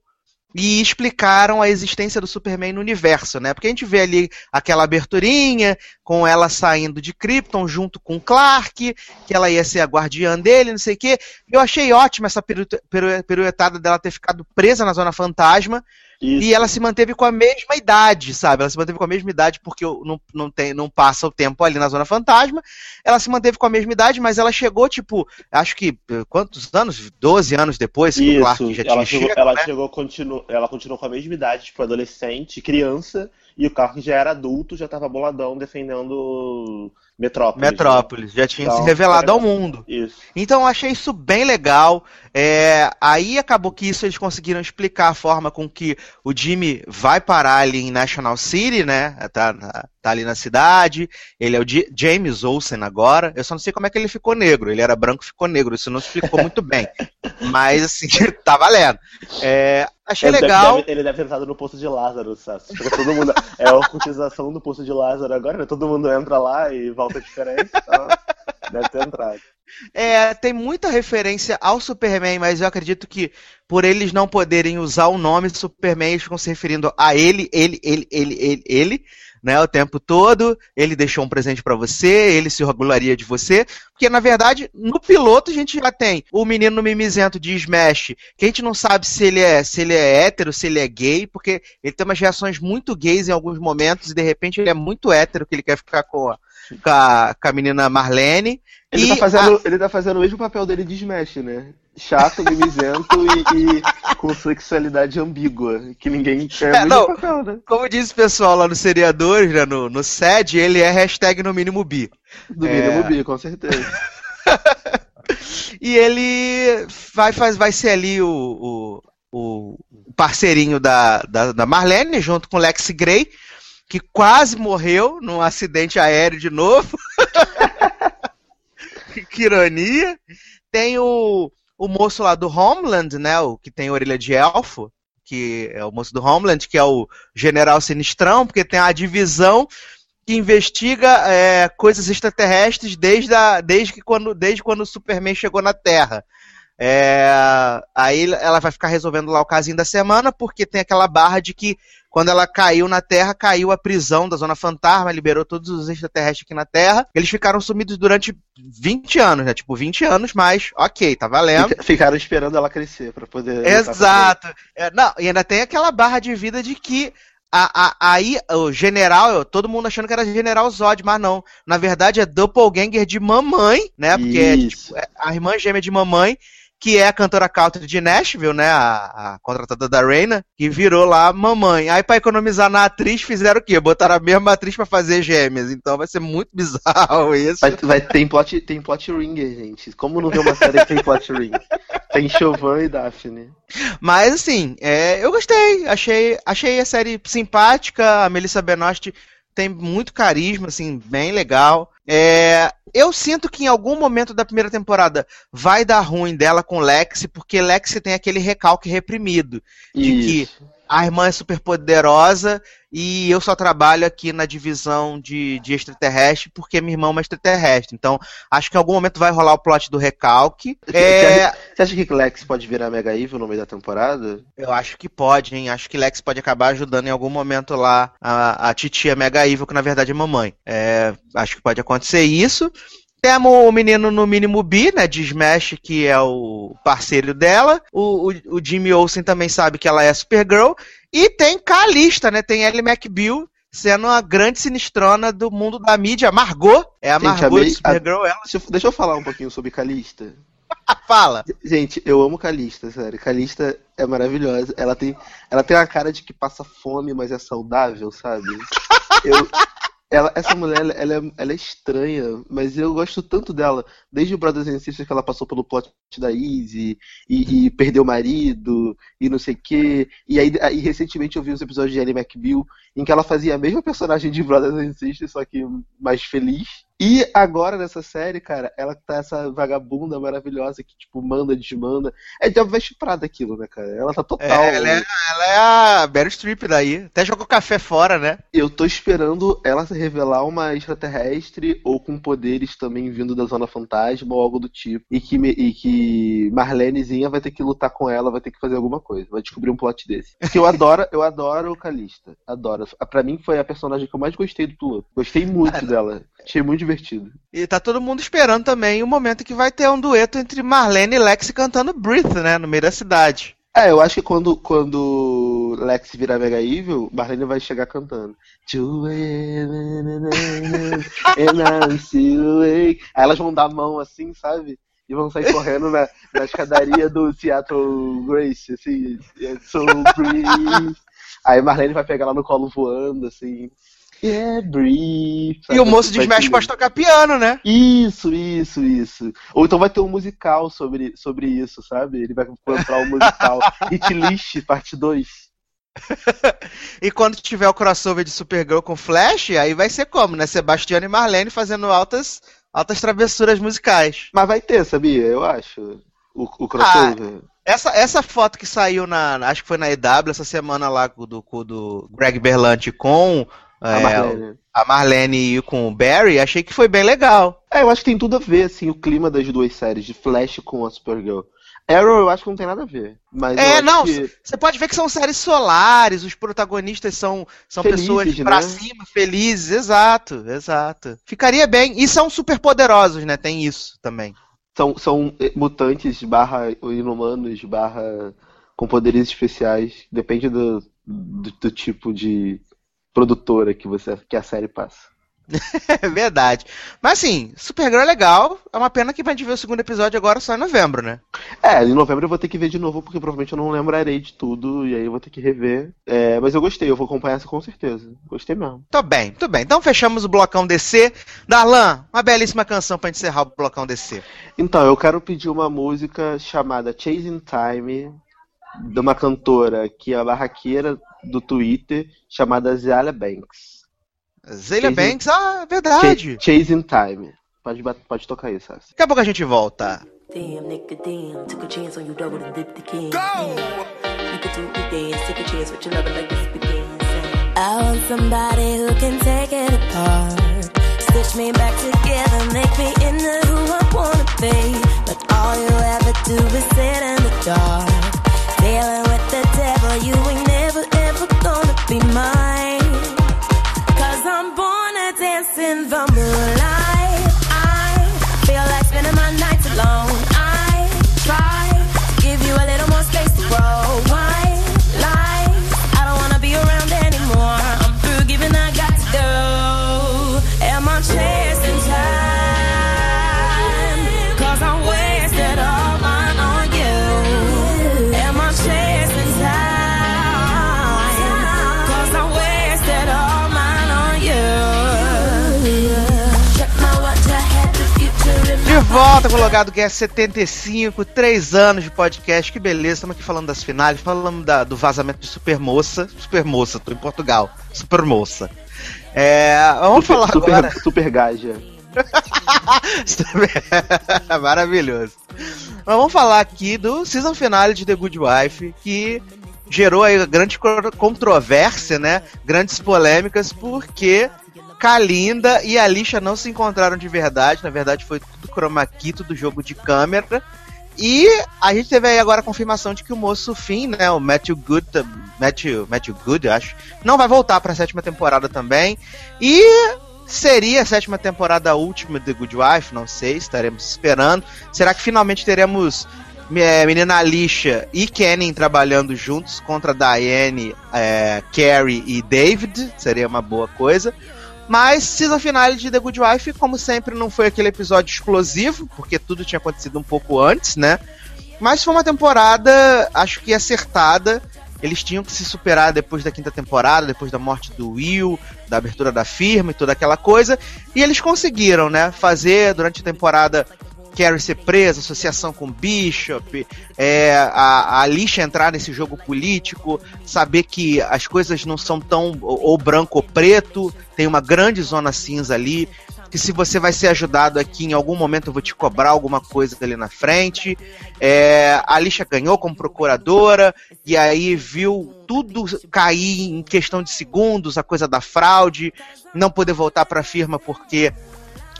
e explicaram a existência do Superman no universo, né? Porque a gente vê ali aquela aberturinha com ela saindo de Krypton junto com Clark, que ela ia ser a guardiã dele, não sei o quê. Eu achei ótima essa piruetada dela ter ficado presa na Zona Fantasma isso. E ela se manteve com a mesma idade, sabe? Ela se manteve com a mesma idade porque não, não, tem, não passa o tempo ali na Zona Fantasma. Ela se manteve com a mesma idade, mas ela chegou, tipo, acho que eh, quantos anos? 12 anos depois que Isso. o Clark já ela tinha chegou, chego, Ela né? chegou, continu, ela continuou com a mesma idade, tipo, adolescente, criança, e o Clark já era adulto, já tava boladão defendendo Metrópolis. Metrópolis, né? já tinha então, se revelado ao mundo. Isso. Então eu achei isso bem legal. É, aí acabou que isso eles conseguiram explicar a forma com que o Jimmy vai parar ali em National City, né? Tá, tá ali na cidade. Ele é o G James Olsen agora. Eu só não sei como é que ele ficou negro. Ele era branco ficou negro. Isso não explicou muito bem. Mas assim, tá valendo. É, achei ele legal. Deve, ele deve ter entrado no posto de Lázaro, sabe? Todo mundo. É a ocultização do posto de Lázaro agora, né? Todo mundo entra lá e volta diferente. Então, deve ter entrado. É, tem muita referência ao Superman, mas eu acredito que por eles não poderem usar o nome Superman, eles ficam se referindo a ele, ele, ele, ele, ele, ele, né, o tempo todo. Ele deixou um presente para você, ele se orgulharia de você, porque na verdade, no piloto a gente já tem o menino mimizento de Smash, que a gente não sabe se ele é, se ele é hétero, se ele é gay, porque ele tem umas reações muito gays em alguns momentos e de repente ele é muito hétero que ele quer ficar com a, com a, com a menina Marlene. Ele, tá fazendo, a... ele tá fazendo o mesmo papel dele de Smash, né? Chato, mimizento e, e, com sexualidade ambígua. Que ninguém quer é, não, papel, né? Como diz o pessoal lá no Seriadores, né, no, no SED, ele é hashtag no mínimo bi. Do é... mínimo bi, com certeza. e ele vai, faz, vai ser ali o, o, o parceirinho da, da, da Marlene, junto com Lex Gray, que quase morreu num acidente aéreo de novo. que ironia. Tem o, o moço lá do Homeland, né? O que tem orelha de elfo, que é o moço do Homeland, que é o general sinistrão, porque tem a divisão que investiga é, coisas extraterrestres desde, a, desde, que quando, desde quando o Superman chegou na Terra. É, aí ela vai ficar resolvendo lá o casinho da semana, porque tem aquela barra de que quando ela caiu na Terra, caiu a prisão da Zona Fantasma, liberou todos os extraterrestres aqui na Terra. Eles ficaram sumidos durante 20 anos, né? Tipo, 20 anos, mas ok, tá valendo. Ficaram esperando ela crescer para poder. Exato. É, não, e ainda tem aquela barra de vida de que a, a, aí o general, todo mundo achando que era General Zod, mas não. Na verdade é Doppelganger de mamãe, né? Porque é, tipo, é a irmã gêmea de mamãe que é a cantora country de Nashville, né? A, a contratada da Reina, que virou lá mamãe. Aí, pra economizar na atriz, fizeram o quê? Botaram a mesma atriz pra fazer gêmeas. Então vai ser muito bizarro isso. Vai, vai, tem, plot, tem plot ringer, gente. Como não ver uma série que tem plot ring? Tem Chauvin e Daphne. Mas assim, é, eu gostei. Achei, achei a série simpática. A Melissa Benoist tem muito carisma, assim, bem legal. É, eu sinto que em algum momento da primeira temporada vai dar ruim dela com Lexi, porque Lexi tem aquele recalque reprimido. De Isso. que a irmã é super poderosa e eu só trabalho aqui na divisão de, de extraterrestre porque minha irmã é uma extraterrestre. Então, acho que em algum momento vai rolar o plot do recalque. É, Você acha que Lex pode virar Mega Evil no meio da temporada? eu acho que pode, hein? Acho que Lex pode acabar ajudando em algum momento lá a, a titia Mega Evil, que na verdade é mamãe. É, acho que pode acontecer isso. Temos o menino no mínimo B, né, de Smash, que é o parceiro dela. O, o, o Jimmy Olsen também sabe que ela é Supergirl. E tem Calista, né, tem Ellie McBeal, sendo a grande sinistrona do mundo da mídia. Margot, é a Gente, Margot amei- de Supergirl, ela Deixa eu, deixa eu falar um pouquinho sobre Calista. fala. Gente, eu amo Calista, sério. Calista é maravilhosa. Ela tem, ela tem uma cara de que passa fome, mas é saudável, sabe? Eu, ela, essa mulher, ela, ela é, ela é estranha, mas eu gosto tanto dela. Desde o Brothers and Sisters que ela passou pelo plot da Izzy e, e perdeu o marido e não sei o quê. E aí, aí recentemente eu vi uns episódios de Ellie McBeal em que ela fazia a mesma personagem de Brothers and Sisters, só que mais feliz. E agora nessa série, cara, ela tá essa vagabunda maravilhosa que, tipo, manda, desmanda. É Diabo Veste Prada aquilo, né, cara? Ela tá total. É, ela, é, ela é a Barry Streep daí. Até jogou café fora, né? Eu tô esperando ela se revelar uma extraterrestre ou com poderes também vindo da Zona Fantasma ou algo do tipo. E que, me- e que Marlenezinha vai ter que lutar com ela, vai ter que fazer alguma coisa. Vai descobrir um plot desse. Que eu adoro, eu adoro o Calista. Adoro. Pra mim foi a personagem que eu mais gostei do piloto. Gostei muito dela. Achei muito divertido. E tá todo mundo esperando também o momento que vai ter um dueto entre Marlene e Lexi cantando Breathe, né? No meio da cidade. É, eu acho que quando, quando Lex virar Mega Evil, Marlene vai chegar cantando. Aí elas vão dar a mão assim, sabe? E vão sair correndo na, na escadaria do Seattle Grace, assim, é so. Aí Marlene vai pegar ela no colo voando, assim. Breathe. E o moço de Smash pode tocar piano, né? Isso, isso, isso. Ou então vai ter um musical sobre, sobre isso, sabe? Ele vai comprar um musical. Hit List, parte 2. E quando tiver o crossover de Supergirl com Flash, aí vai ser como, né? Sebastião e Marlene fazendo altas, altas travessuras musicais. Mas vai ter, sabia? Eu acho. O, o crossover. Essa, essa foto que saiu na. Acho que foi na EW essa semana lá do, do Greg Berlanti com a é, Marlene. a Marlene e com o Barry, achei que foi bem legal. É, eu acho que tem tudo a ver, assim, o clima das duas séries, de Flash com a Supergirl. Arrow eu acho que não tem nada a ver. Mas É, não, que- você pode ver que são séries solares, os protagonistas são, são Felizes, pessoas né? pra cima, felizes, exato, exato. Ficaria bem. E são super poderosos, né? Tem isso também. são, são eh, mutantes barra inumanos barra com poderes especiais. Depende do, do, do tipo de produtora que, você, que a série passa. É verdade. Mas assim, Supergirl é legal. É uma pena que gente ver o segundo episódio agora só em novembro, né? É, em novembro eu vou ter que ver de novo, porque provavelmente eu não lembrarei de tudo, e aí eu vou ter que rever. É, mas eu gostei, eu vou acompanhar essa com certeza. Gostei mesmo. Tô bem, tudo bem. Então fechamos o blocão DC. Darlan, uma belíssima canção pra encerrar o blocão DC. Então, eu quero pedir uma música chamada Chasing Time, de uma cantora que é a barraqueira do Twitter, chamada Ziala Banks. Zelia Chasing- Banks, ah, é Ch- verdade. Chasing Time. Pode, pode tocar isso, Sassi. Daqui a pouco a gente volta. Damn, nigga, damn. Took a chance on you, double and dip the can. Go! You could do me dance, take a chance with your lover like this begins. I want somebody who can take it apart. Stitch me back together, make me into who I wanna be. But all you ever do is sit in the dark. Volta com o Logado Guest 75, três anos de podcast, que beleza. Estamos aqui falando das finais, falando da, do vazamento de Supermoça. Supermoça, tô em Portugal. Supermoça. É, vamos super, falar super, agora. Super Gaja. Maravilhoso. Mas vamos falar aqui do season finale de The Good Wife, que gerou aí grande controvérsia, né? Grandes polêmicas, porque Kalinda e Alicia não se encontraram de verdade. Na verdade, foi tudo chroma key, tudo jogo de câmera. E a gente teve aí agora a confirmação de que o moço Finn, né, o Matthew Good, Matthew, Matthew Good, acho, não vai voltar para a sétima temporada também. E seria a sétima temporada última de Good Wife, não sei, estaremos esperando. Será que finalmente teremos é, menina Alicia e Kenny trabalhando juntos contra Diane, é, Carrie e David? Seria uma boa coisa. Mas season finale de The Good Wife, como sempre, não foi aquele episódio explosivo, porque tudo tinha acontecido um pouco antes, né? Mas foi uma temporada, acho que acertada. Eles tinham que se superar depois da quinta temporada, depois da morte do Will, da abertura da firma e toda aquela coisa. E eles conseguiram, né? Fazer durante a temporada Carrie ser presa, associação com Bishop, é, a, a entrar nesse jogo político, saber que as coisas não são tão ou branco ou preto, tem uma grande zona cinza ali, que se você vai ser ajudado aqui, em algum momento eu vou te cobrar alguma coisa ali na frente. É, a Alicia ganhou como procuradora, e aí viu tudo cair em questão de segundos, a coisa da fraude, não poder voltar para a firma porque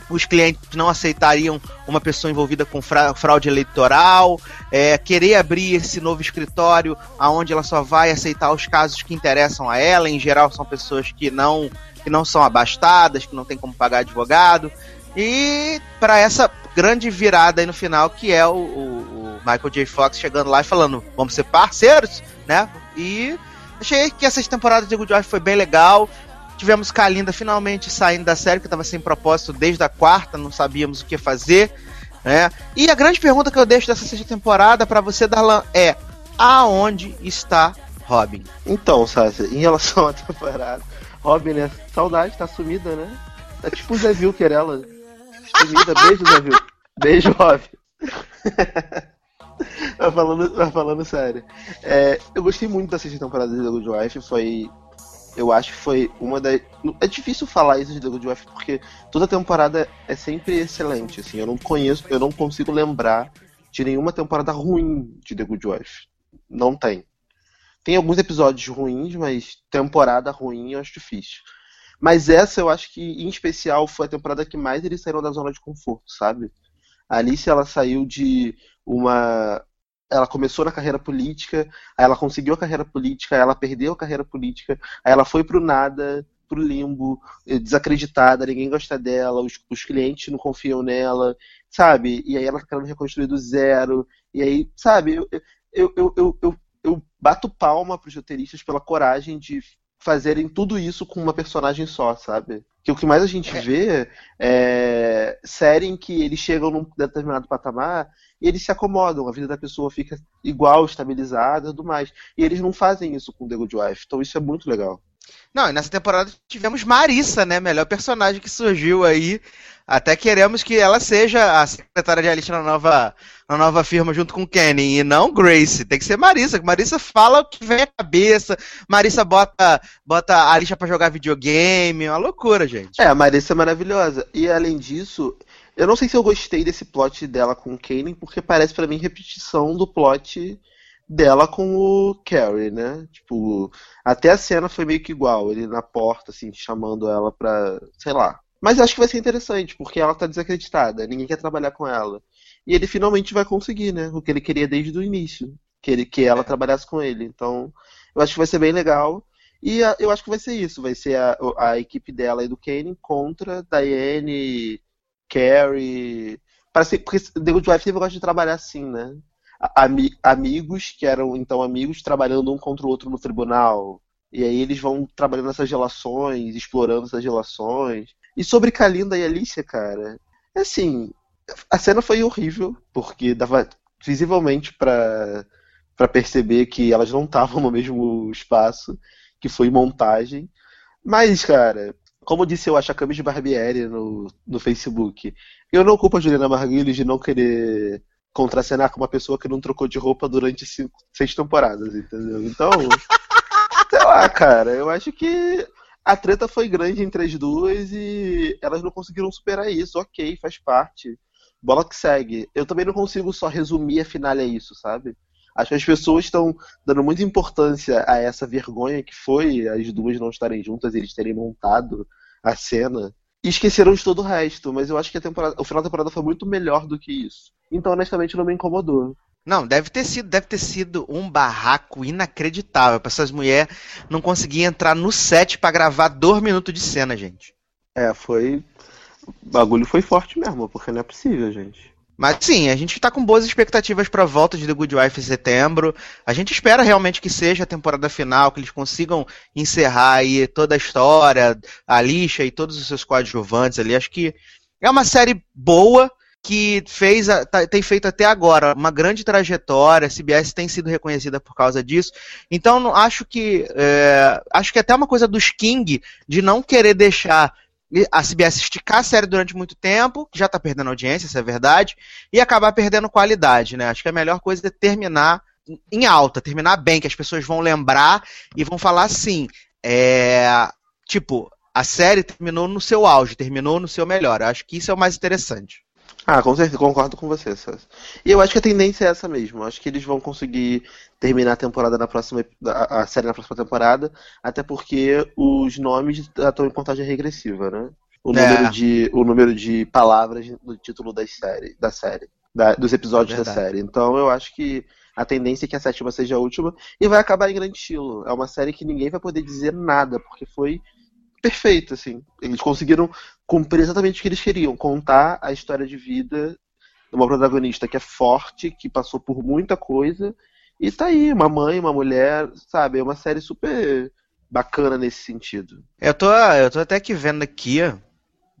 os clientes não aceitariam uma pessoa envolvida com fraude eleitoral, é, querer abrir esse novo escritório aonde ela só vai aceitar os casos que interessam a ela, em geral são pessoas que não, que não são abastadas, que não tem como pagar advogado, e para essa grande virada aí no final, que é o, o, o Michael J. Fox chegando lá e falando, vamos ser parceiros, né? E achei que essa temporada de Good Wife foi bem legal. Tivemos Kalinda finalmente saindo da série, que estava sem propósito desde a quarta, não sabíamos o que fazer. Né? E a grande pergunta que eu deixo dessa sexta temporada para você, Darlan, é: aonde está Robin? Então, Sasha, em relação à temporada, Robin, né? Saudade, tá sumida, né? Tá tipo o Zé Vilker, ela. Sumida, beijo, Zé Vilker. Beijo, Robin. mas, falando, mas falando sério, é, eu gostei muito da sexta temporada de The Good Wife, foi eu acho que foi uma das. É difícil falar isso de The Good Wife porque toda temporada é sempre excelente. Assim, eu não conheço, eu não consigo lembrar de nenhuma temporada ruim de The Good Wife. Não tem. Tem alguns episódios ruins, mas temporada ruim eu acho difícil. Mas essa eu acho que, em especial, foi a temporada que mais eles saíram da zona de conforto, sabe? A Alice ela saiu de uma ela começou na carreira política, aí ela conseguiu a carreira política, aí ela perdeu a carreira política, aí ela foi pro nada, pro limbo, eh, desacreditada, ninguém gosta dela, os, os clientes não confiam nela, sabe? E aí ela tá querendo reconstruir do zero, e aí, sabe, eu, eu, eu, eu, eu, eu bato palma pros roteiristas pela coragem de fazerem tudo isso com uma personagem só, sabe? Que o que mais a gente é. vê é série em que eles chegam num determinado patamar e eles se acomodam, a vida da pessoa fica igual, estabilizada e tudo mais. E eles não fazem isso com The Good Wife, então isso é muito legal. Não, e nessa temporada tivemos Marissa, né? Melhor personagem que surgiu aí. Até queremos que ela seja a secretária de Alice na nova, na nova firma junto com Kenny. E não Grace. Tem que ser Marissa. Marissa fala o que vem à cabeça. Marissa bota, bota a Alicia pra jogar videogame. É uma loucura, gente. É, a Marissa é maravilhosa. E além disso, eu não sei se eu gostei desse plot dela com Kanan, porque parece para mim repetição do plot dela com o Carrie, né? Tipo, até a cena foi meio que igual, ele na porta, assim, chamando ela pra. sei lá. Mas acho que vai ser interessante, porque ela tá desacreditada, ninguém quer trabalhar com ela. E ele finalmente vai conseguir, né? O que ele queria desde o início. Que, ele, que ela trabalhasse com ele. Então, eu acho que vai ser bem legal. E a, eu acho que vai ser isso, vai ser a, a equipe dela e do Kane contra Diane, Carrie. Parece, porque The Good Wife teve gosto de trabalhar assim, né? Ami, amigos, que eram então amigos, trabalhando um contra o outro no tribunal. E aí eles vão trabalhando essas relações, explorando essas relações. E sobre Kalinda e Alicia, cara, é assim, a cena foi horrível, porque dava visivelmente para para perceber que elas não estavam no mesmo espaço, que foi montagem. Mas, cara, como disse eu, a Camis Barbieri no, no Facebook, eu não culpo a Juliana Margulies de não querer contracenar com uma pessoa que não trocou de roupa durante cinco, seis temporadas, entendeu? Então, sei lá, cara, eu acho que a treta foi grande entre as duas e elas não conseguiram superar isso. Ok, faz parte. Bola que segue. Eu também não consigo só resumir a final a isso, sabe? Acho que as pessoas estão dando muita importância a essa vergonha que foi as duas não estarem juntas, eles terem montado a cena. E esqueceram de todo o resto, mas eu acho que a temporada, o final da temporada foi muito melhor do que isso. Então, honestamente, não me incomodou. Não, deve ter sido, deve ter sido um barraco inacreditável para essas mulheres não conseguirem entrar no set para gravar dois minutos de cena, gente. É, foi. O bagulho foi forte mesmo, porque não é possível, gente. Mas sim, a gente está com boas expectativas para a volta de The Good Wife em setembro. A gente espera realmente que seja a temporada final, que eles consigam encerrar aí toda a história, a lixa e todos os seus coadjuvantes ali. Acho que é uma série boa que fez tá, tem feito até agora uma grande trajetória. A CBS tem sido reconhecida por causa disso. Então acho que é, acho que é até uma coisa dos King de não querer deixar a CBS esticar a série durante muito tempo, que já está perdendo audiência, isso é verdade, e acabar perdendo qualidade, né? Acho que a melhor coisa é terminar em alta, terminar bem, que as pessoas vão lembrar e vão falar assim, é, tipo, a série terminou no seu auge, terminou no seu melhor. Acho que isso é o mais interessante. Ah, com certeza, concordo com você, César. E eu acho que a tendência é essa mesmo. Acho que eles vão conseguir terminar a temporada na próxima. a série na próxima temporada, até porque os nomes estão em contagem regressiva, né? O é. número, de, o número de palavras no título da série, da série da, dos episódios é da série. Então eu acho que a tendência é que a sétima seja a última e vai acabar em grande estilo. É uma série que ninguém vai poder dizer nada, porque foi perfeito, assim. Eles conseguiram cumprir exatamente o que eles queriam, contar a história de vida de uma protagonista que é forte, que passou por muita coisa, e tá aí, uma mãe, uma mulher, sabe? É uma série super bacana nesse sentido. Eu tô, eu tô até aqui vendo aqui,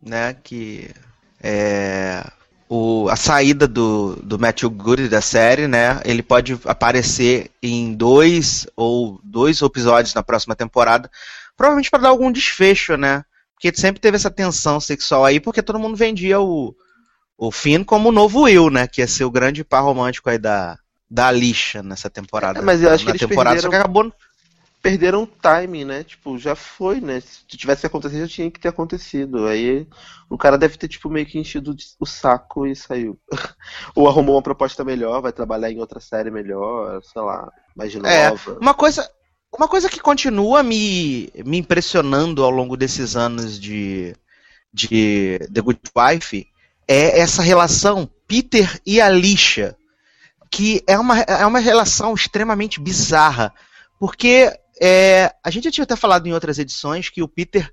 né, que é, o, a saída do, do Matthew Good da série, né, ele pode aparecer em dois ou dois episódios na próxima temporada, provavelmente para dar algum desfecho, né? Porque sempre teve essa tensão sexual aí, porque todo mundo vendia o, o Finn como o novo Will, né? Que ia ser o grande par romântico aí da, da lixa nessa temporada. É, mas eu acho que eles temporada, perderam, só que acabou... perderam o timing, né? Tipo, já foi, né? Se tivesse acontecido, já tinha que ter acontecido. Aí o cara deve ter, tipo, meio que enchido o saco e saiu. Ou arrumou uma proposta melhor, vai trabalhar em outra série melhor, sei lá, mais é, nova. É, uma coisa, uma coisa que continua me, me impressionando ao longo desses anos de, de The Good Wife é essa relação Peter e Alicia, que é uma, é uma relação extremamente bizarra, porque é, a gente já tinha até falado em outras edições que o Peter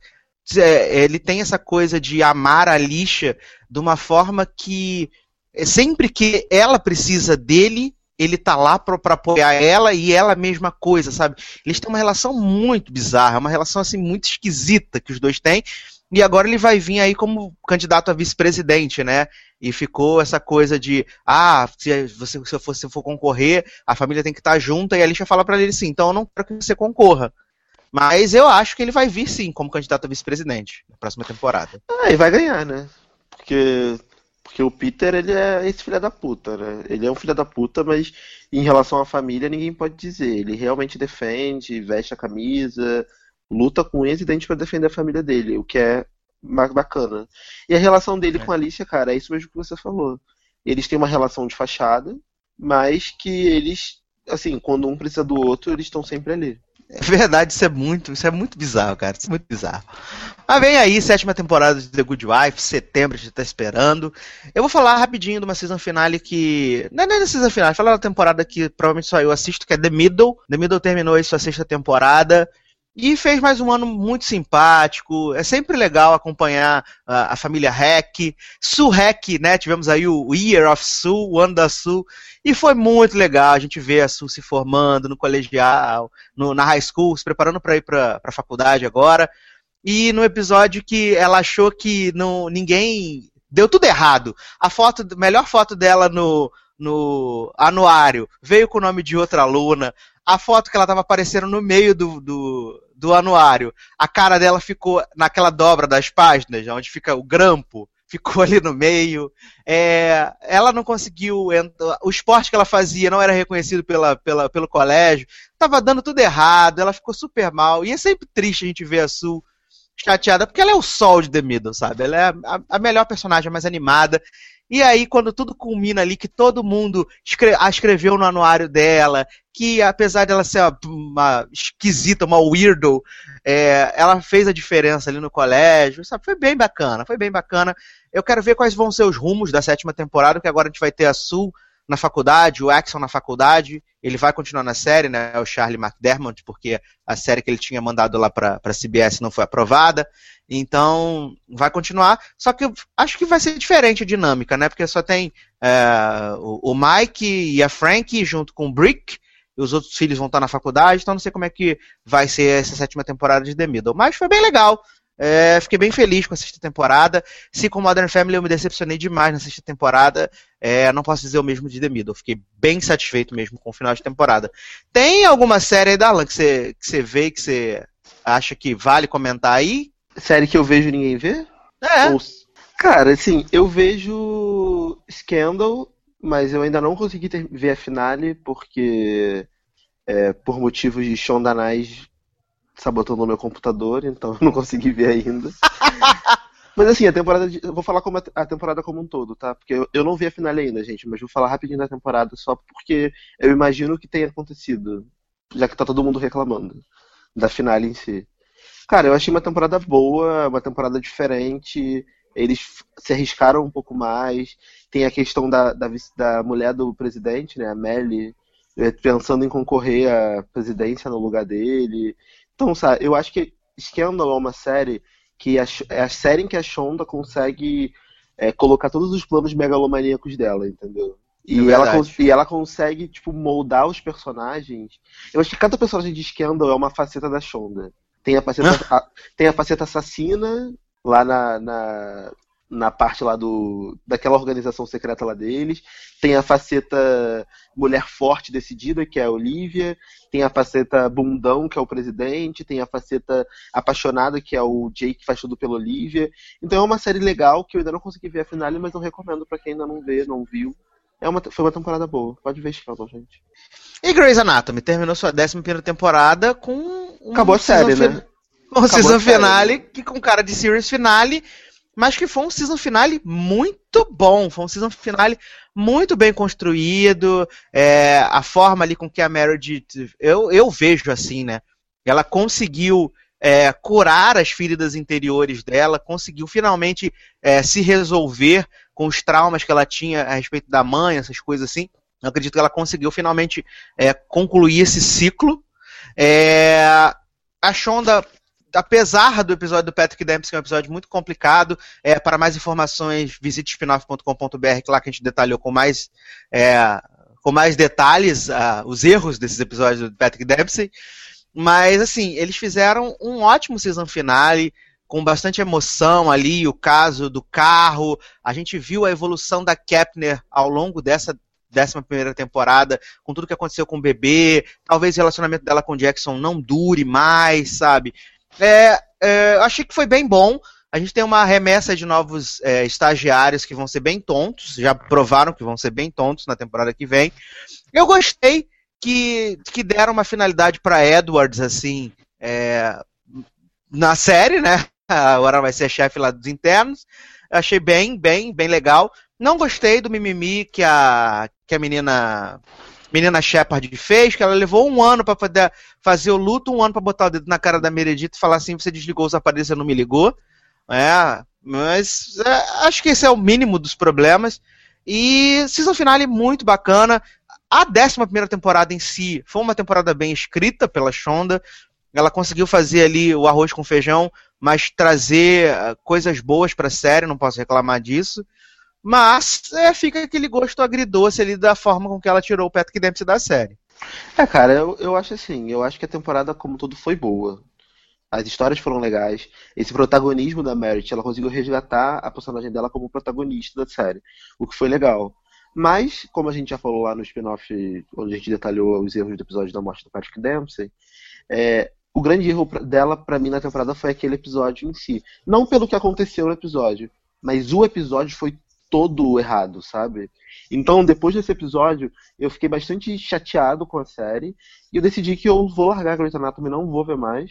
é, ele tem essa coisa de amar a Alicia de uma forma que é, sempre que ela precisa dele, ele tá lá pra, pra apoiar ela e ela a mesma coisa, sabe? Eles têm uma relação muito bizarra, uma relação assim muito esquisita que os dois têm. E agora ele vai vir aí como candidato a vice-presidente, né? E ficou essa coisa de, ah, se você se for, se for concorrer, a família tem que estar junta, e a Alicia fala para ele assim, então eu não quero que você concorra. Mas eu acho que ele vai vir sim como candidato a vice-presidente na próxima temporada. Ah, e vai ganhar, né? Porque porque o Peter, ele é esse filho da puta, né? Ele é um filho da puta, mas em relação à família, ninguém pode dizer. Ele realmente defende, veste a camisa, luta com eles e dente para defender a família dele, o que é bacana. E a relação dele é. com a Alicia, cara, é isso mesmo que você falou. Eles têm uma relação de fachada, mas que eles, assim, quando um precisa do outro, eles estão sempre ali. É verdade, isso é muito, isso é muito bizarro, cara. Isso é muito bizarro. Mas vem aí, sétima temporada de The Good Wife, setembro, a gente tá esperando. Eu vou falar rapidinho de uma season finale que. Não é nem da season finale, falar da temporada que provavelmente só eu assisto, que é The Middle. The Middle terminou aí sua sexta temporada. E fez mais um ano muito simpático. É sempre legal acompanhar a, a família Hack. Su Hack, né? Tivemos aí o Year of Su, o ano da Su. E foi muito legal a gente ver a Su se formando no colegial, no, na high school, se preparando para ir para a faculdade agora. E no episódio que ela achou que não, ninguém. Deu tudo errado. A foto, melhor foto dela no, no anuário veio com o nome de outra aluna. A foto que ela estava aparecendo no meio do, do, do anuário, a cara dela ficou naquela dobra das páginas, onde fica o grampo, ficou ali no meio. É, ela não conseguiu. O esporte que ela fazia não era reconhecido pela, pela, pelo colégio. Tava dando tudo errado, ela ficou super mal. E é sempre triste a gente ver a Sul chateada, porque ela é o sol de The Middle, sabe? Ela é a, a melhor personagem, a mais animada. E aí, quando tudo culmina ali, que todo mundo escre a escreveu no anuário dela, que apesar dela ser uma, uma esquisita, uma weirdo, é, ela fez a diferença ali no colégio, sabe? Foi bem bacana, foi bem bacana. Eu quero ver quais vão ser os rumos da sétima temporada, que agora a gente vai ter a Sul na faculdade, o Axel na faculdade, ele vai continuar na série, né? O Charlie McDermott, porque a série que ele tinha mandado lá pra, pra CBS não foi aprovada. Então, vai continuar. Só que acho que vai ser diferente a dinâmica, né? Porque só tem é, o, o, Mike e a Frank junto com o Brick. E os outros filhos vão estar na faculdade, então não sei como é que vai ser essa sétima temporada de The Middle. Mas foi bem legal. É, fiquei bem feliz com a sexta temporada. Se com Modern Family eu me decepcionei demais na sexta temporada, é, não posso dizer o mesmo de The Middle. Fiquei bem satisfeito mesmo com o final de temporada. Tem alguma série aí, Darlan, que você, que você vê que você acha que vale comentar aí? Série que eu vejo ninguém vê? É. Ou... Cara, assim, eu vejo Scandal, mas eu ainda não consegui ter, ver a finale, porque é, por motivos de Shonda Sabotando o meu computador, então eu não consegui ver ainda. mas assim, a temporada. De, eu vou falar como a, temporada como um todo, tá? Porque eu, eu não vi a finale ainda, gente, mas vou falar rapidinho da temporada, só porque eu imagino que tenha acontecido. Já que tá todo mundo reclamando da finale em si. Cara, eu achei uma temporada boa, uma temporada diferente. Eles se arriscaram um pouco mais. Tem a questão da, da, da mulher do presidente, né, a Melly, eh, pensando em concorrer à presidência no lugar dele. Então, sabe, eu acho que Scandal é uma série que a, é a série em que a Shonda consegue é, colocar todos os planos megalomaníacos dela, entendeu? E, é ela, e ela consegue, tipo, moldar os personagens. Eu acho que cada personagem de Scandal é uma faceta da Shonda. Tem a faceta, a, tem a faceta assassina lá na, na, na, parte lá do daquela organização secreta lá deles. Tem a faceta mulher forte decidida, que é a Olivia. Tem a faceta bundão, que é o presidente. Tem a faceta apaixonada, que é o Jake, que faz tudo pela Olivia. Então é uma série legal que eu ainda não consegui ver a finale, mas eu recomendo para quem ainda não vê, não viu. É uma, foi uma temporada boa. Pode ver Scandal, gente. E Grey's Anatomy terminou sua 11 temporada com. Um Acabou a série, né? Com o season finale, que com cara de series finale, mas que foi um season finale muito bom. Foi um season finale muito bem construído. É, a forma ali com que a Meredith. Eu, eu vejo assim, né? Ela conseguiu é, curar as feridas interiores dela, conseguiu finalmente é, se resolver com os traumas que ela tinha a respeito da mãe, essas coisas assim. Eu acredito que ela conseguiu finalmente é, concluir esse ciclo. É, a Shonda, apesar do episódio do Patrick Dempsey, que é um episódio muito complicado, é, para mais informações, visite spinoff.com.br, que lá que a gente detalhou com mais, é, com mais detalhes uh, os erros desses episódios do Patrick Dempsey. Mas, assim, eles fizeram um ótimo season finale, com bastante emoção ali, o caso do carro. A gente viu a evolução da Kepner ao longo dessa décima primeira temporada, com tudo que aconteceu com o bebê, talvez o relacionamento dela com o Jackson não dure mais, sabe? É, é, achei que foi bem bom. A gente tem uma remessa de novos é, estagiários que vão ser bem tontos, já provaram que vão ser bem tontos na temporada que vem. Eu gostei que, que deram uma finalidade para Edwards, assim, é, na série, né? Agora vai ser chefe lá dos internos. Achei bem, bem, bem legal. Não gostei do mimimi que a, que a menina menina Shepard fez, que ela levou um ano para poder fazer o luto, um ano para botar o dedo na cara da Meredith e falar assim: você desligou os aparelhos, você não me ligou. É, mas é, acho que esse é o mínimo dos problemas. E season finale muito bacana. A 11 primeira temporada em si foi uma temporada bem escrita pela Shonda. Ela conseguiu fazer ali o arroz com feijão, mas trazer uh, coisas boas para a série, não posso reclamar disso. Mas é, fica aquele gosto agridoce ali da forma com que ela tirou o Patrick Dempsey da série. É, cara, eu, eu acho assim, eu acho que a temporada como todo foi boa. As histórias foram legais. Esse protagonismo da Merit, ela conseguiu resgatar a personagem dela como protagonista da série, o que foi legal. Mas, como a gente já falou lá no spin-off, onde a gente detalhou os erros do episódio da morte do Patrick Dempsey, é, o grande erro dela para mim na temporada foi aquele episódio em si. Não pelo que aconteceu no episódio, mas o episódio foi todo errado, sabe? Então, depois desse episódio, eu fiquei bastante chateado com a série e eu decidi que eu vou largar Grey's Anatomy, não vou ver mais.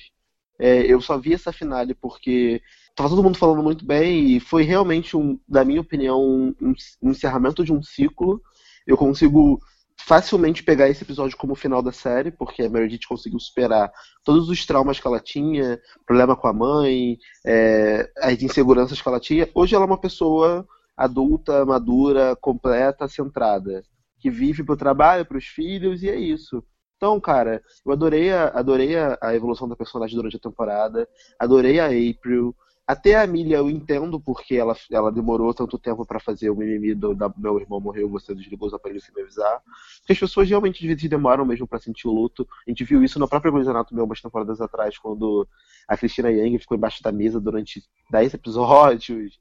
É, eu só vi essa finale porque tava todo mundo falando muito bem e foi realmente, um, na minha opinião, um, um encerramento de um ciclo. Eu consigo facilmente pegar esse episódio como final da série, porque a Meredith conseguiu superar todos os traumas que ela tinha, problema com a mãe, é, as inseguranças que ela tinha. Hoje ela é uma pessoa adulta, madura, completa, centrada, que vive pro trabalho, pros filhos, e é isso. Então, cara, eu adorei a, adorei a, a evolução da personagem durante a temporada, adorei a April, até a Milha eu entendo porque ela, ela demorou tanto tempo para fazer o mimimi do da, meu irmão morreu, você desligou os aparelhos sem me avisar. Porque as pessoas realmente vezes demoram mesmo para sentir o luto. A gente viu isso no próprio Grey's Anatomy umas temporadas atrás, quando a Cristina Yang ficou embaixo da mesa durante 10 episódios.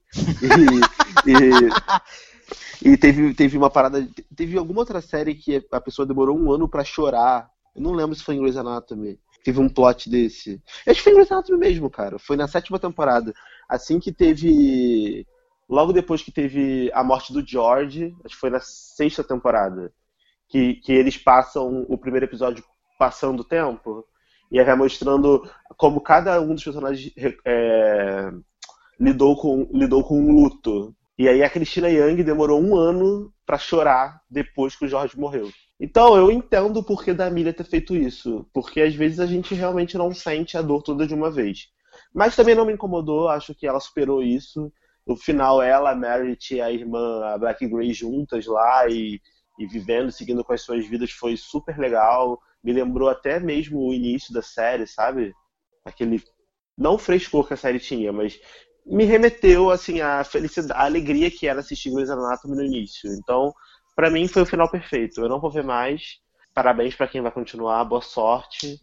E, e, e, teve, teve uma parada. Teve alguma outra série que a pessoa demorou um ano para chorar. Eu não lembro se foi em Grey's Anatomy teve um plot desse. Acho que foi Grey's Anatomy mesmo, cara. Foi na sétima temporada. Assim que teve. Logo depois que teve a morte do George, acho que foi na sexta temporada. Que, que eles passam o primeiro episódio passando o tempo. E aí vai mostrando como cada um dos personagens é, lidou, com, lidou com um luto. E aí a Cristina Young demorou um ano para chorar depois que o George morreu. Então, eu entendo o porquê da Milha ter feito isso. Porque às vezes a gente realmente não sente a dor toda de uma vez. Mas também não me incomodou, acho que ela superou isso. No final, ela, a Merit e a irmã, a Black Grey, juntas lá e, e vivendo, seguindo com as suas vidas, foi super legal. Me lembrou até mesmo o início da série, sabe? Aquele. Não frescor que a série tinha, mas me remeteu assim à felicidade, à alegria que era assistir Grey's Anatomy no início. Então, para mim foi o final perfeito. Eu não vou ver mais. Parabéns para quem vai continuar, boa sorte.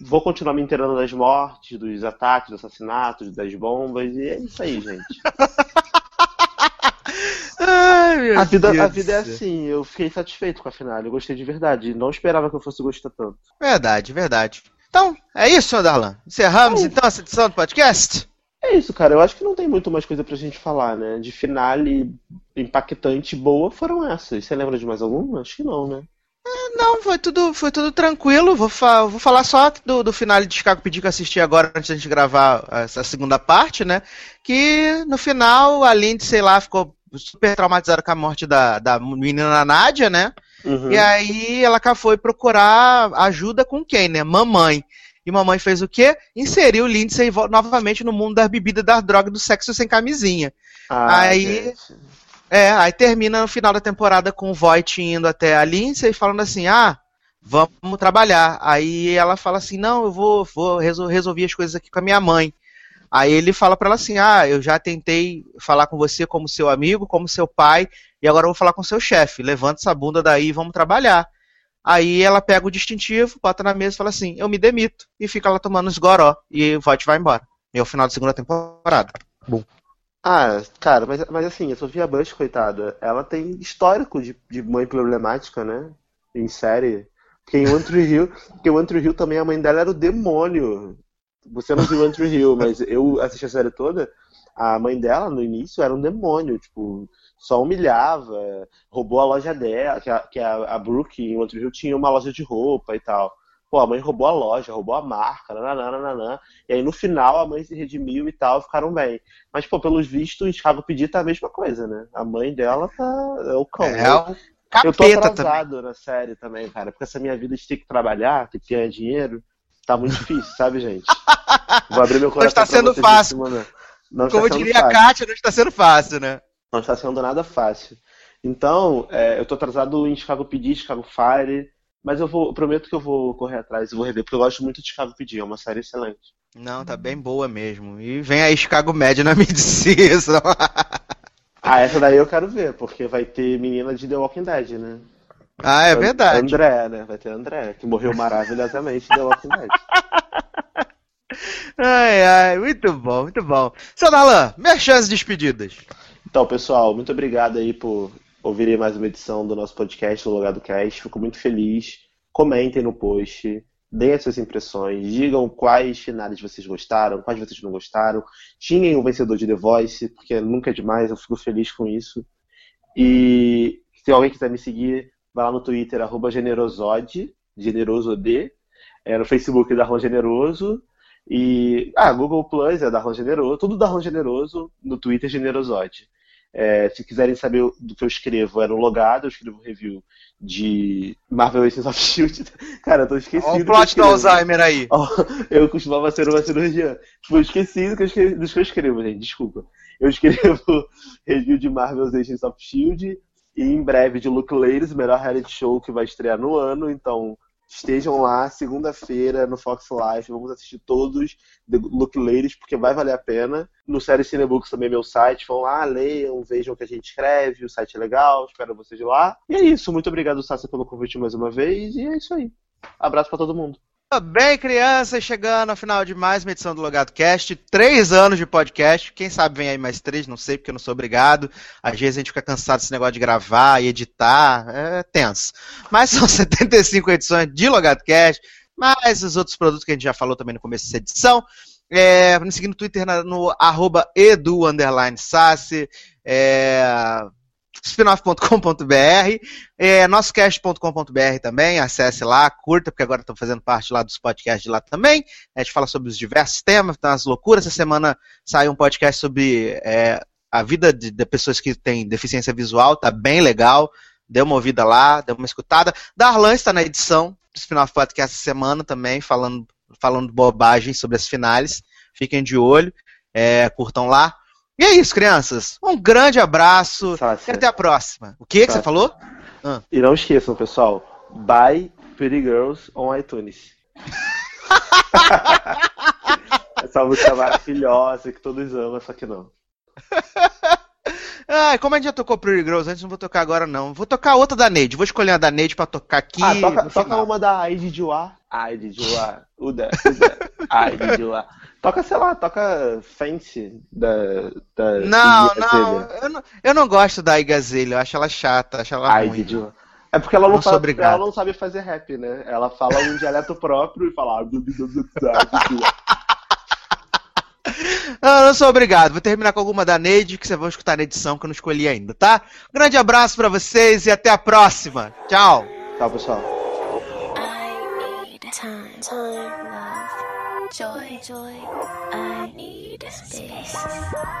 Vou continuar me inteirando das mortes, dos ataques, dos assassinatos, das bombas, e é isso aí, gente. Ai, a, vida, a vida é assim, eu fiquei satisfeito com a final, eu gostei de verdade. Não esperava que eu fosse gostar tanto. Verdade, verdade. Então, é isso, Darlan. Encerramos é então essa edição do podcast? É isso, cara. Eu acho que não tem muito mais coisa pra gente falar, né? De finale impactante boa foram essas. Você lembra de mais alguma? Acho que não, né? É, não, foi tudo, foi tudo tranquilo. Vou, fa vou falar só do, do final de Chicago Pedir que eu assisti agora antes da gente gravar essa segunda parte, né? Que no final a Lindsay lá ficou super traumatizada com a morte da, da menina Nádia, né? Uhum. E aí ela foi procurar ajuda com quem, né? Mamãe. E mamãe fez o quê? Inseriu Lindsay novamente no mundo das bebidas, das drogas, do sexo sem camisinha. Ah, aí. Gente. É, aí termina no final da temporada com o Voight indo até a Lindsay falando assim: ah, vamos trabalhar. Aí ela fala assim: não, eu vou, vou resolver as coisas aqui com a minha mãe. Aí ele fala para ela assim: ah, eu já tentei falar com você como seu amigo, como seu pai, e agora eu vou falar com seu chefe. Levanta essa bunda daí e vamos trabalhar. Aí ela pega o distintivo, bota na mesa e fala assim: Eu me demito. E fica lá tomando os goró. E o Voight vai embora. E é o final da segunda temporada. Bom. Ah, cara, mas, mas assim, a Sofia Bush, coitada, ela tem histórico de, de mãe problemática, né? Em série. Porque em One Tree Hill, porque One Tree Hill também a mãe dela era o demônio. Você não viu One Tree Hill, mas eu assisti a série toda. A mãe dela, no início, era um demônio, tipo, só humilhava, roubou a loja dela, que a, que a, a Brooke em Outro Rio tinha uma loja de roupa e tal. Pô, a mãe roubou a loja, roubou a marca, nananana, e aí no final a mãe se redimiu e tal, ficaram bem. Mas, pô, pelos vistos, Chicago Pedir tá a mesma coisa, né? A mãe dela tá. É o cão. É, o capeta eu tô atrasado também. na série também, cara, porque essa minha vida de ter que trabalhar, ter que ganhar dinheiro, tá muito difícil, sabe, gente? Vou abrir meu coração. Não está sendo fácil. Não Como diria fácil. a Kátia, não está sendo fácil, né? Não está sendo nada fácil. Então, é, eu tô atrasado em Chicago PD, Chicago Fire, mas eu vou, eu prometo que eu vou correr atrás e vou rever, porque eu gosto muito de Chicago PD, é uma série excelente. Não, tá bem boa mesmo. E vem aí Chicago Med na mid-season. ah, essa daí eu quero ver, porque vai ter menina de The Walking Dead, né? Ah, é verdade. André, né? Vai ter André, que morreu maravilhosamente em The Walking Dead. Ai, ai, muito bom, muito bom. Seu Nalan, minhas chances despedidas. Então, pessoal, muito obrigado aí por ouvirem mais uma edição do nosso podcast, do Logado Cast. Fico muito feliz. Comentem no post, deem as suas impressões, digam quais finais vocês gostaram, quais vocês não gostaram. Tinhem o vencedor de The Voice, porque nunca é demais, eu fico feliz com isso. E se alguém quiser me seguir, vai lá no Twitter, arroba generosode, generosod, é, no Facebook da Ron Generoso, e ah, Google Plus é da Ron Generoso, tudo da Ron Generoso, no Twitter Generosode. É, se quiserem saber do que eu escrevo, é no Logado, eu escrevo review de Marvel Agents of S.H.I.E.L.D. Cara, eu tô esquecido. Olha o plot do Alzheimer aí. Eu costumava ser uma cirurgiã. Tipo, eu esqueci do que eu escrevo, dos que eu escrevo, gente, desculpa. Eu escrevo review de Marvel Agents of S.H.I.E.L.D. e em breve de Luke Ladies, o melhor reality show que vai estrear no ano, então estejam lá segunda-feira no Fox Life. Vamos assistir todos The Look Ladies, porque vai valer a pena. No Série Cinebooks também é meu site. Vão lá, leiam, vejam o que a gente escreve. O site é legal, espero vocês lá. E é isso. Muito obrigado, Sassi, pelo convite mais uma vez. E é isso aí. Abraço para todo mundo. Bem, crianças, chegando ao final de mais uma edição do Logado Cast. Três anos de podcast. Quem sabe vem aí mais três, não sei, porque eu não sou obrigado. Às vezes a gente fica cansado desse negócio de gravar e editar. É tenso. Mas são 75 edições de Logado Cast, mais os outros produtos que a gente já falou também no começo dessa edição. É, me seguir no Twitter no arroba edu. É, spinoff.com.br, é, nossocast.com.br também, acesse lá, curta, porque agora estou fazendo parte lá dos podcasts de lá também. A gente fala sobre os diversos temas, tá umas loucuras. Essa semana saiu um podcast sobre é, a vida de, de, pessoas que têm deficiência visual, tá bem legal. Deu uma ouvida lá, deu uma escutada. Darlan está na edição do Spinoff Podcast essa semana também, falando, falando bobagem sobre as finais. Fiquem de olho, é, curtam lá. E é isso, crianças. Um grande abraço e até a próxima. O que, que você falou? Ah. E não esqueçam, pessoal. Buy Pretty Girls on iTunes. Essa música maravilhosa que todos amam, só que não. Ah, como a gente já tocou Pretty Girls antes, não vou tocar agora não. Vou tocar outra da Neide. Vou escolher a da Neide pra tocar aqui. Ah, toca, toca uma da Aide Joa. Aide Joa. Uda, Uda. Aide Joa. Toca, sei lá, toca Fancy da. da não, não eu, não, eu não gosto da Igazelha, eu acho ela chata, acho ela Ai, ruim. De... É porque ela não, não sabe, ela não sabe fazer rap, né? Ela fala um dialeto próprio e fala. Ah, não, não sou obrigado. Vou terminar com alguma da Neide que vocês vão escutar na edição que eu não escolhi ainda, tá? grande abraço para vocês e até a próxima. Tchau. Tchau, pessoal. Joy, joy. I need space,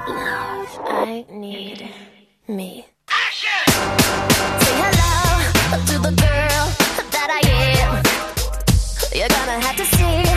love. I need me. Action! Say hello to the girl that I am. You're gonna have to see